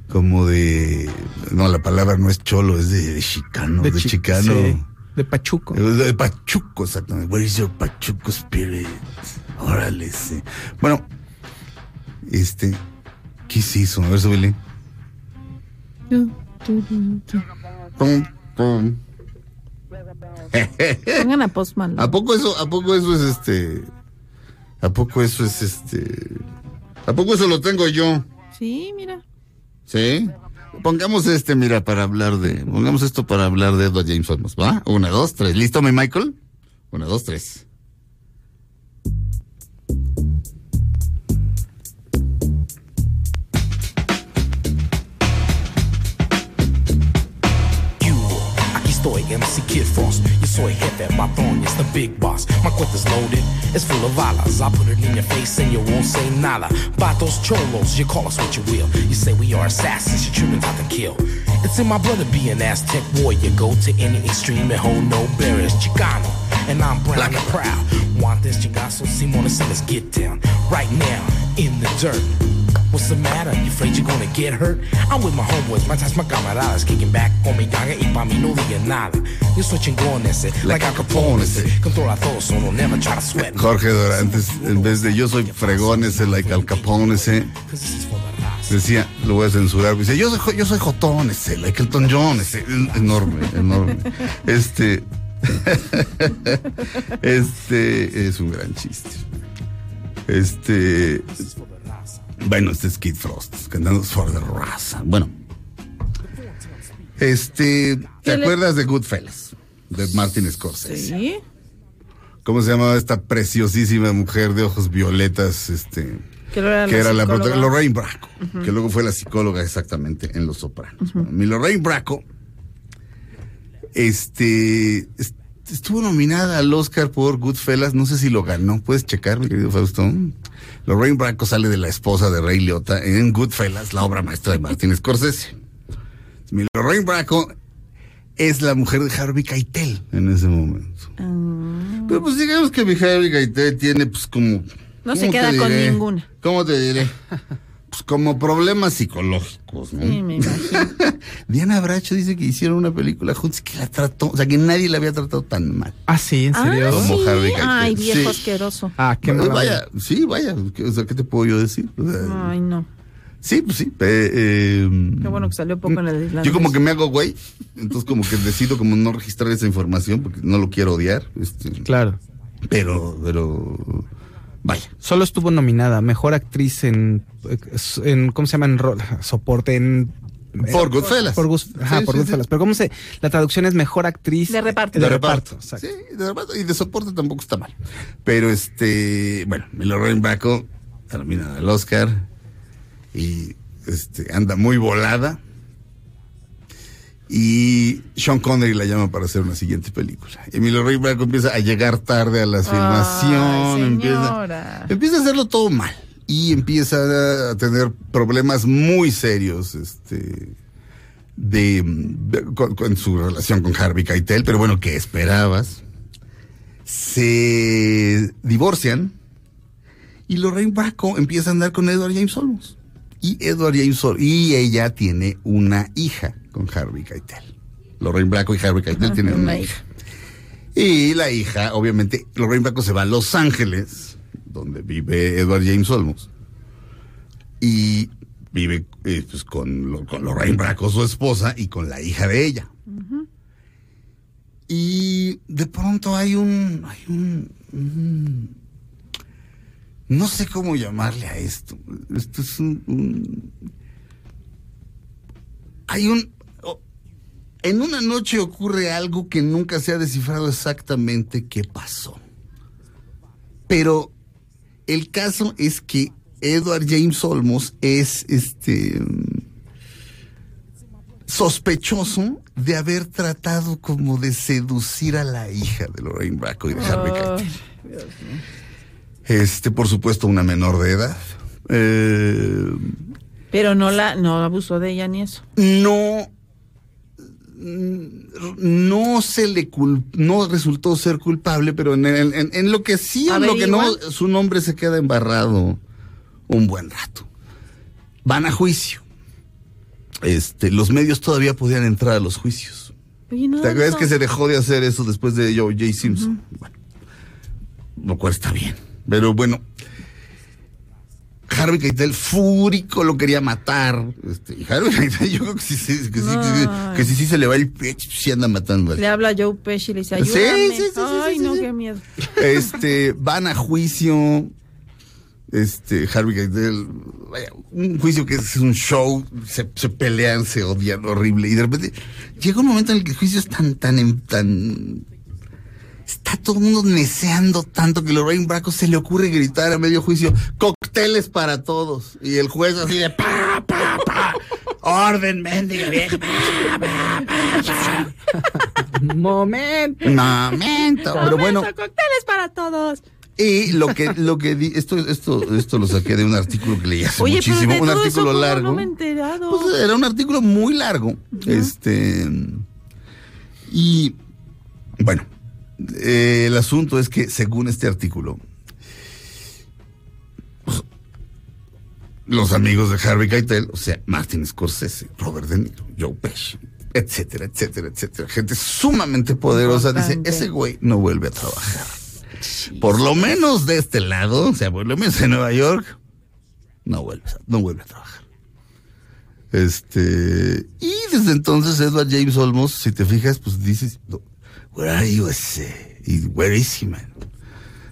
como- de. No, la palabra no es cholo, es de, de chicano, de, chi- chicano. sí, de Pachuco. Eh, De Pachuco, exactamente. Where is your Pachuco spirit? Órale, sí. Bueno, este. ¿Qué se hizo? A ver, súbele. Pum, pum. Pongan a Post Malone. ¿A poco eso, a poco eso es este? ¿A poco eso es este? ¿A poco eso lo tengo yo? Sí, mira. ¿Sí? Pongamos este, mira, para hablar de. Pongamos esto para hablar de Edward James Olmos, ¿va? Una, dos, tres. ¿Listo, mi Michael? Una, dos, tres. MC Kid Frost. Yo soy jefe, patrón, it's the big boss. My cuenta's loaded, it's full of balas. I put it in your face and you won't say nada. Vatos, cholos, you call us what you will. You say we are assassins, you treat out to kill. It's in my blood to be an Aztec warrior. Go to any extreme and hold no barriers. Chicano, and I'm brown and proud. Want this chingazo, Simona, so let's get down. Right now, in the dirt. What's the matter? You afraid you're gonna get hurt? I'm with my homeboys, matas my camaradas, kicking back con mi ganga y pa' mí no digan nada. Yo soy chingón ese, like Al Capone ese. Controla todo, so don't never try to sweat me. Jorge Dorantes, en vez de yo soy fregón ese, like Al Capone ese, decía, lo voy a censurar, dice, yo soy, yo soy Jotón ese, like Elton John ese, en- enorme, enorme. Este, este es un gran chiste. Este, bueno, este es Kid Frost, cantando For the Raza. Bueno, este, ¿te ¿Qué le- acuerdas de Goodfellas? De Martin Scorsese. Sí. ¿Cómo se llamaba esta preciosísima mujer de ojos violetas? Este, Que era que la era la protagonista, Lorraine Bracco, que luego fue la psicóloga exactamente en Los Sopranos. Bueno, mi Lorraine Bracco, este, est- estuvo nominada al Oscar por Goodfellas, no sé si lo ganó, puedes checar, mi querido Fausto. Lorraine Bracco sale de la esposa de Ray Liotta en Goodfellas, la obra maestra de Martin Scorsese. Mi Lorraine Bracco es la mujer de Harvey Keitel en ese momento. Pero pues digamos que mi Harvey Keitel tiene pues como... No se ¿cómo queda con ninguna. ¿Cómo te diré? Pues como problemas psicológicos, ¿no? Sí, me imagino. Diana Bracho dice que hicieron una película juntos que la trató, o sea, que nadie la había tratado tan mal. Ah, sí, ¿en serio? Ah, Como sí. Harvey Keitel. Ay, viejo Sí. asqueroso. Ah, qué Pues mala vaya, sí, vaya, ¿qué- o sea, ¿qué te puedo yo decir? O sea, Ay, no. sí, pues sí. eh, eh, Qué bueno que salió poco en el islandés. Yo como que me hago güey, entonces como que decido como no registrar esa información porque no lo quiero odiar, este, Claro. pero, pero, vaya. Solo estuvo nominada mejor actriz en, en ¿cómo se llama? En rol- soporte en Por Goodfellas. Por, Gus- ajá, Sí, por sí, Goodfellas. sí. Pero ¿cómo se la traducción es mejor actriz De reparto. De, reparto. Sí, de reparto. Y de soporte tampoco está mal. Pero este, bueno, Lorraine Bracco termina el Oscar y este anda muy volada. Y Sean Connery la llama para hacer una siguiente película. Y Lorraine Bracco empieza a llegar tarde a la filmación, empieza, empieza a hacerlo todo mal y empieza a tener problemas muy serios, este, de, de- con, con su relación con Harvey Keitel, pero bueno, ¿qué esperabas? Se divorcian y Lorraine Bracco empieza a andar con Edward James Olmos. Y Edward James Olmos, y ella tiene una hija con Harvey Keitel. Lorraine Bracco y Harvey Keitel tienen una, hija. Y la hija, obviamente, Lorraine Bracco se va a Los Ángeles, donde vive Edward James Olmos. Y vive eh, pues, con, con Lorraine Bracco, su esposa, y con la hija de ella. Y de pronto hay un, hay un, un- no sé cómo llamarle a esto. Esto es un, un- hay un, en una noche ocurre algo que nunca se ha descifrado exactamente qué pasó. Pero el caso es que Edward James Olmos es este sospechoso de haber tratado como de seducir a la hija de Lorraine Bracco y de Harvey Keitel. Este, por supuesto, una menor de edad. Eh, Pero no la, no abusó de ella ni eso. no no se le cul- no resultó ser culpable, pero en, en- en- en lo que sí, en lo que no, su nombre se queda embarrado un buen rato. Van a juicio. Este, los medios todavía podían entrar a los juicios. Oye, no, ¿Te acuerdas no. que se dejó de hacer eso después de Joe J. Simpson? Bueno, lo cual está bien. Pero bueno, Harvey Keitel fúrico lo quería matar. Este, y Harvey Keitel yo creo que sí, sí, que, sí, que, sí, que sí, sí se le va el pecho, sí anda matando. Le habla Joe Pesci y le dice, ayúdame. sí, sí, sí, Ay, sí, no, sí. qué miedo. Este, van a juicio. Este, Harvey Keitel, vaya, un juicio que es un show, se, se pelean, se odian horrible. Y de repente llega un momento en el que el juicio es tan, tan, tan. Está todo el mundo neceando tanto que Lorraine Bracco se le ocurre gritar a medio juicio: cócteles para todos. Y el juez así de pa, pa, pa. Orden, mendiga vieja. pa, pa, pa, pa. Momento. Momento. Pero bueno. Cócteles para todos. Y lo que, lo que di, esto, esto, esto lo saqué de un artículo que leí hace Oye, muchísimo, pero de un todo artículo eso, ¿cómo largo. no me he enterado? Pues, era un artículo muy largo. Este. Y bueno, eh, el asunto es que según este artículo, los amigos de Harvey Keitel, o sea, Martin Scorsese, Robert De Niro, Joe Pesci, etcétera, etcétera, etcétera, gente sumamente poderosa, dice, ese güey no vuelve a trabajar. Por lo menos de este lado, o sea, por lo menos en Nueva York, no vuelve, a- no vuelve a trabajar. Este, y desde entonces Edward James Olmos, si te fijas, pues dices, "No, where are you, ese? Y where is he, man?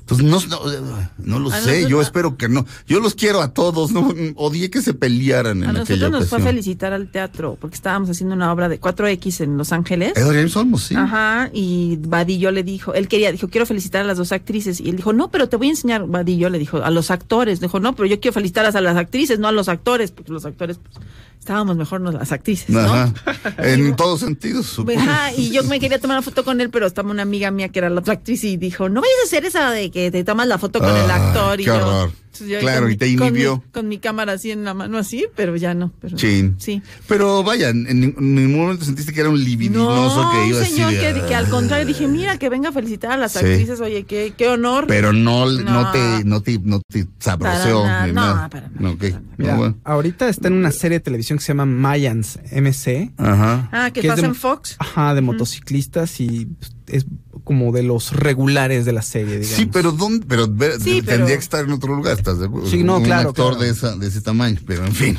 Entonces no, no, no lo A sé, yo espero que no. Yo los quiero a todos, no odié que se pelearan en A aquella nosotros nos fue a felicitar al teatro porque estábamos haciendo una obra de 4X en Los Ángeles. Edward James sí. Ajá, y Vadillo le dijo, él quería, dijo, quiero felicitar a las dos actrices. Y él dijo, no, pero te voy a enseñar, Vadillo le dijo, a los actores. Dijo, no, pero yo quiero felicitar a las actrices, no a los actores, porque los actores, pues, estábamos mejor no las actrices, ¿no? Ajá. En todos sentidos, supongo. Ajá, y yo me quería tomar una foto con él, pero estaba una amiga mía que era la otra actriz y dijo, no vayas a hacer esa de que te tomas la foto con el Ay, actor. y qué yo, horror. entonces yo Claro, con y te con mi- inhibió. Con mi, cámara así en la mano, así, pero ya no. Pero, Chin. Sí. Pero vaya, en, en ningún momento sentiste que era un libidinoso No, que iba así. señor, que, que al "Ah". contrario dije, mira, que venga a felicitar a las Sí. actrices, oye, qué, qué honor. Pero no, no. No. te, no te, no te sabroseó Para ni nada, no, para No, ok. Mira, No, bueno. ahorita está en una serie de televisión que se llama Mayans MC. Ajá. Ah, que que es pasa de- en Fox. Ajá, de motociclistas y es como de los regulares de la serie, digamos. Sí, pero ¿dónde? Pero, Sí, tendría pero- que estar en otro lugar, ¿estás de acuerdo? Sí, no, un claro, actor claro. De, esa, de ese tamaño, pero en fin.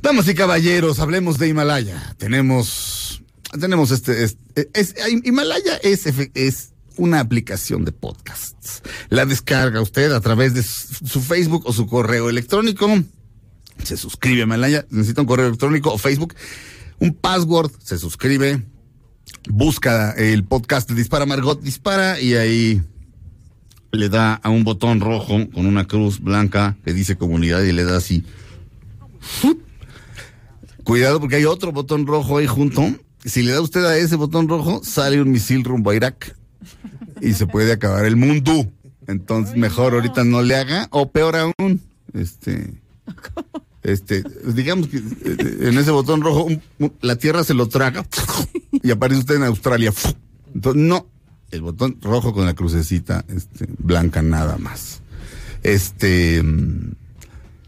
Damas y caballeros, hablemos de Himalaya. Tenemos, tenemos este, este- es, Himalaya es, es una aplicación de podcasts. La descarga usted a través de su su Facebook o su correo electrónico. Se suscribe a Himalaya, necesita un correo electrónico o Facebook, un password, se suscribe, busca el podcast Dispara Margot Dispara y ahí le da a un botón rojo con una cruz blanca que dice comunidad y le da así. Cuidado porque hay otro botón rojo ahí junto. Si le da usted a ese botón rojo, sale un misil rumbo a Irak y se puede acabar el mundo. Entonces, mejor ahorita no le haga, o peor aún, este, este, digamos que eh, en ese botón rojo la Tierra se lo traga y aparece usted en Australia. Entonces, no, el botón rojo con la crucecita este, blanca nada más. Este,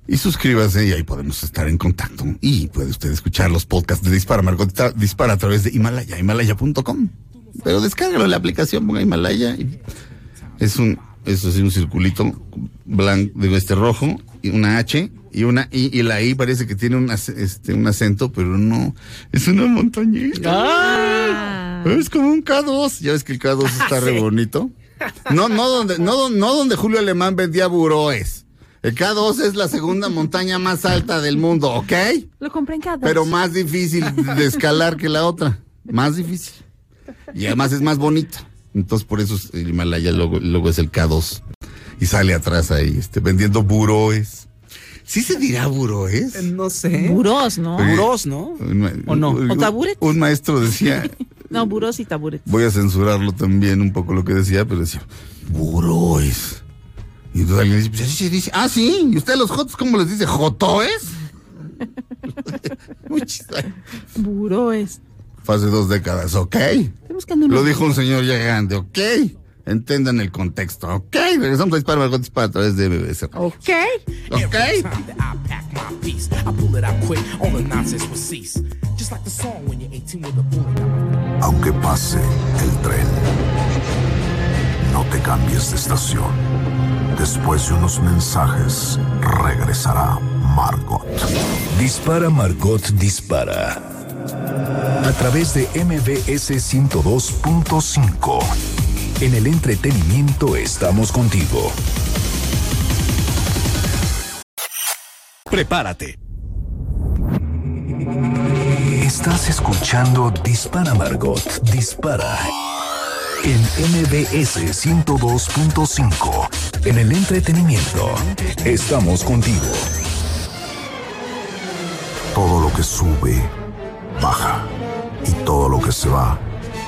y suscríbase y ahí podemos estar en contacto. Y puede usted escuchar los podcasts de Dispara Margot Dispara- a través de Himalaya, himalaya.com. Pero descárgalo la aplicación, ponga Himalaya y es un, eso es un circulito blanco, de este rojo, y una H y una I, y la I parece que tiene un, este, un acento, pero no, es una montañita. Ah. Es como un K2, ya ves que el K2 está re bonito. No, no donde, no, no donde Julio Alemán vendía buroes. El K2 es la segunda montaña más alta del mundo, ¿ok? Lo compré en cada. Pero más difícil de escalar que la otra. Más difícil. Y además es más bonita. Entonces por eso es- el Himalaya luego, luego es el K2. Y sale atrás ahí, este, vendiendo buroes. ¿Sí se dirá buroes? Eh, No sé. Buros, ¿no? Oye, Buros, ¿no? ¿O no? ¿O taburet? Un maestro decía, No, buros y taburetes. voy a censurarlo también un poco lo que decía, pero decía, buroes. Y entonces alguien dice, pues así se dice. Ah, sí. ¿Y usted a los jotos cómo les dice? ¿Jotoes? Buroes. Fue hace dos décadas, ok. Estoy buscando unos- Lo dijo un señor ya grande, ok. Entendan el contexto, ok. Regresamos a Dispara Margot Dispara a través de BBC. Ok. Ok. Time that I pack my piece, I pull it out quick, all the nonsense will cease. Just like the song when you're 18 with a bullet. Aunque pase el tren, no te cambies de estación. Después de unos mensajes, regresará Margot. Dispara Margot Dispara. A través de MBS 102.5. En el entretenimiento estamos contigo. Prepárate. Estás escuchando Dispara Margot Dispara. En MBS 102.5. En el entretenimiento estamos contigo. Todo lo que sube, baja. Y todo lo que se va,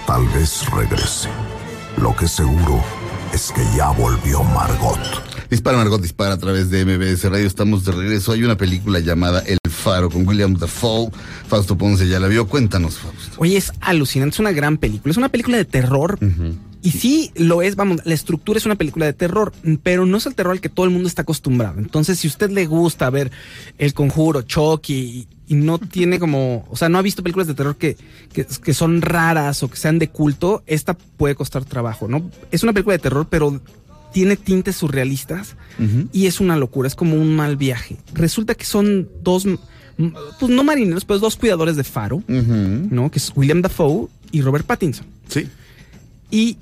tal vez regrese. Lo que seguro es que ya volvió Margot. Dispara Margot Dispara a través de MBS Radio. Estamos de regreso. Hay una película llamada El Faro con William Dafoe. Fausto Ponce ya la vio. Cuéntanos, Fausto. Oye, es alucinante, es una gran película. Es una película de terror. Y sí, lo es, vamos, la estructura es una película de terror, pero no es el terror al que todo el mundo está acostumbrado. Entonces, si a usted le gusta ver El Conjuro, Chucky, y, no tiene como, o sea, no ha visto películas de terror que, que, que son raras o que sean de culto, esta puede costar trabajo, ¿no? Es una película de terror, pero tiene tintes surrealistas y es una locura, es como un mal viaje. Resulta que son dos, pues no marineros, pero dos cuidadores de faro, ¿no? Que es William Dafoe y Robert Pattinson. Sí. Y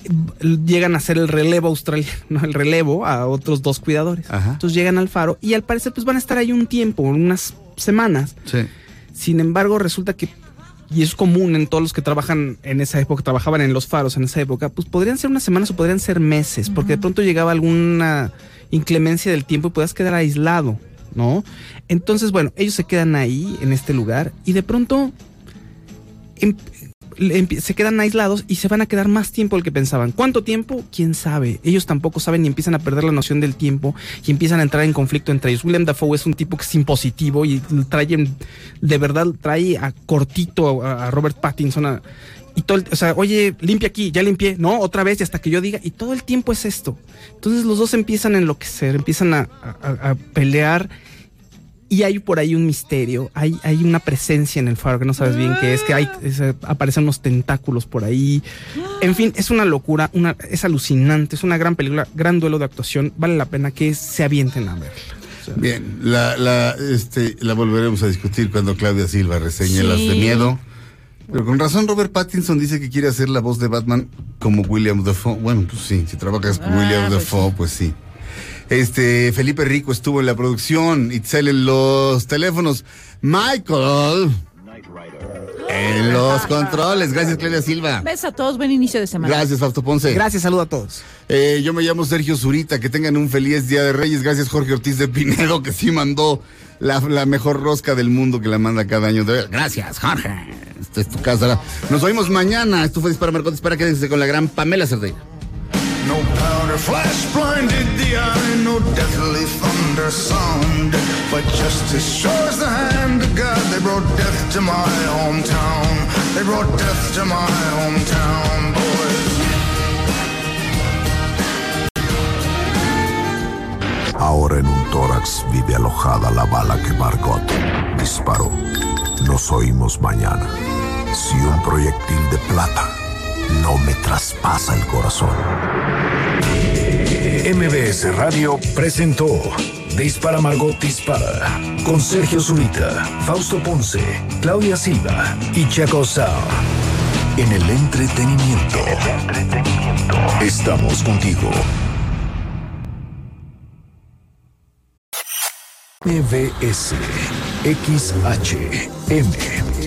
llegan a hacer el relevo australiano, ¿no? el relevo a otros dos cuidadores. Ajá. Entonces llegan al faro y al parecer pues van a estar ahí un tiempo, unas semanas. Sí. Sin embargo, resulta que, y es común en todos los que trabajan en esa época, trabajaban en los faros en esa época, pues podrían ser unas semanas o podrían ser meses, porque de pronto llegaba alguna inclemencia del tiempo y podías quedar aislado, ¿no? Entonces, bueno, ellos se quedan ahí, en este lugar, y de pronto em- se quedan aislados y se van a quedar más tiempo del que pensaban. ¿Cuánto tiempo? ¿Quién sabe? Ellos tampoco saben y empiezan a perder la noción del tiempo y empiezan a entrar en conflicto entre ellos. William Dafoe es un tipo que es impositivo y trae, de verdad, trae a cortito a, Robert Pattinson a- y todo el- o sea, oye, limpia aquí, ya limpié, no, otra vez y hasta que yo diga, y todo el tiempo es esto. Entonces los dos empiezan a enloquecer, empiezan a- a pelear y hay por ahí un misterio, hay, hay una presencia en el faro que no sabes bien qué es, que hay, es, eh, aparecen unos tentáculos por ahí. En fin, es una locura, una, es alucinante, es una gran película, gran duelo de actuación, vale la pena que se avienten a verla. Bien, la, la, este, la volveremos a discutir cuando Claudia Silva reseñe Sí. las de miedo. Pero con razón Robert Pattinson dice que quiere hacer la voz de Batman como William Dafoe. Bueno, pues sí, si trabajas con Ah, William pues Dafoe, pues sí. Este, Felipe Rico estuvo en la producción, Itzel en los teléfonos, Michael en los controles. Gracias, Claudia Silva. Besos a todos, buen inicio de semana. Gracias, Fausto Ponce. Gracias, saludo a todos. Eh, yo me llamo Sergio Zurita. Que tengan un feliz Día de Reyes. Gracias, Jorge Ortiz de Pinedo, que sí mandó la, la mejor rosca del mundo que la manda cada año. De- Gracias, Jorge. Esta es tu casa. Nos oímos mañana. Esto fue Dispara Marcot. Dispara. Quédense con la gran Pamela Cerdeira. Flash blinded the eye, no deathly thunder sound. But just as sure as the hand of God, they brought death to my hometown. They brought death to my hometown, boys. Ahora en un tórax vive alojada la bala que Margot disparó. Nos oímos mañana. Si un proyectil de plata no me traspasa el corazón. MBS Radio presentó Dispara Margot Dispara con Sergio Zurita, Fausto Ponce, Claudia Silva y Chaco Sao. En el entretenimiento. Estamos contigo. MBS XH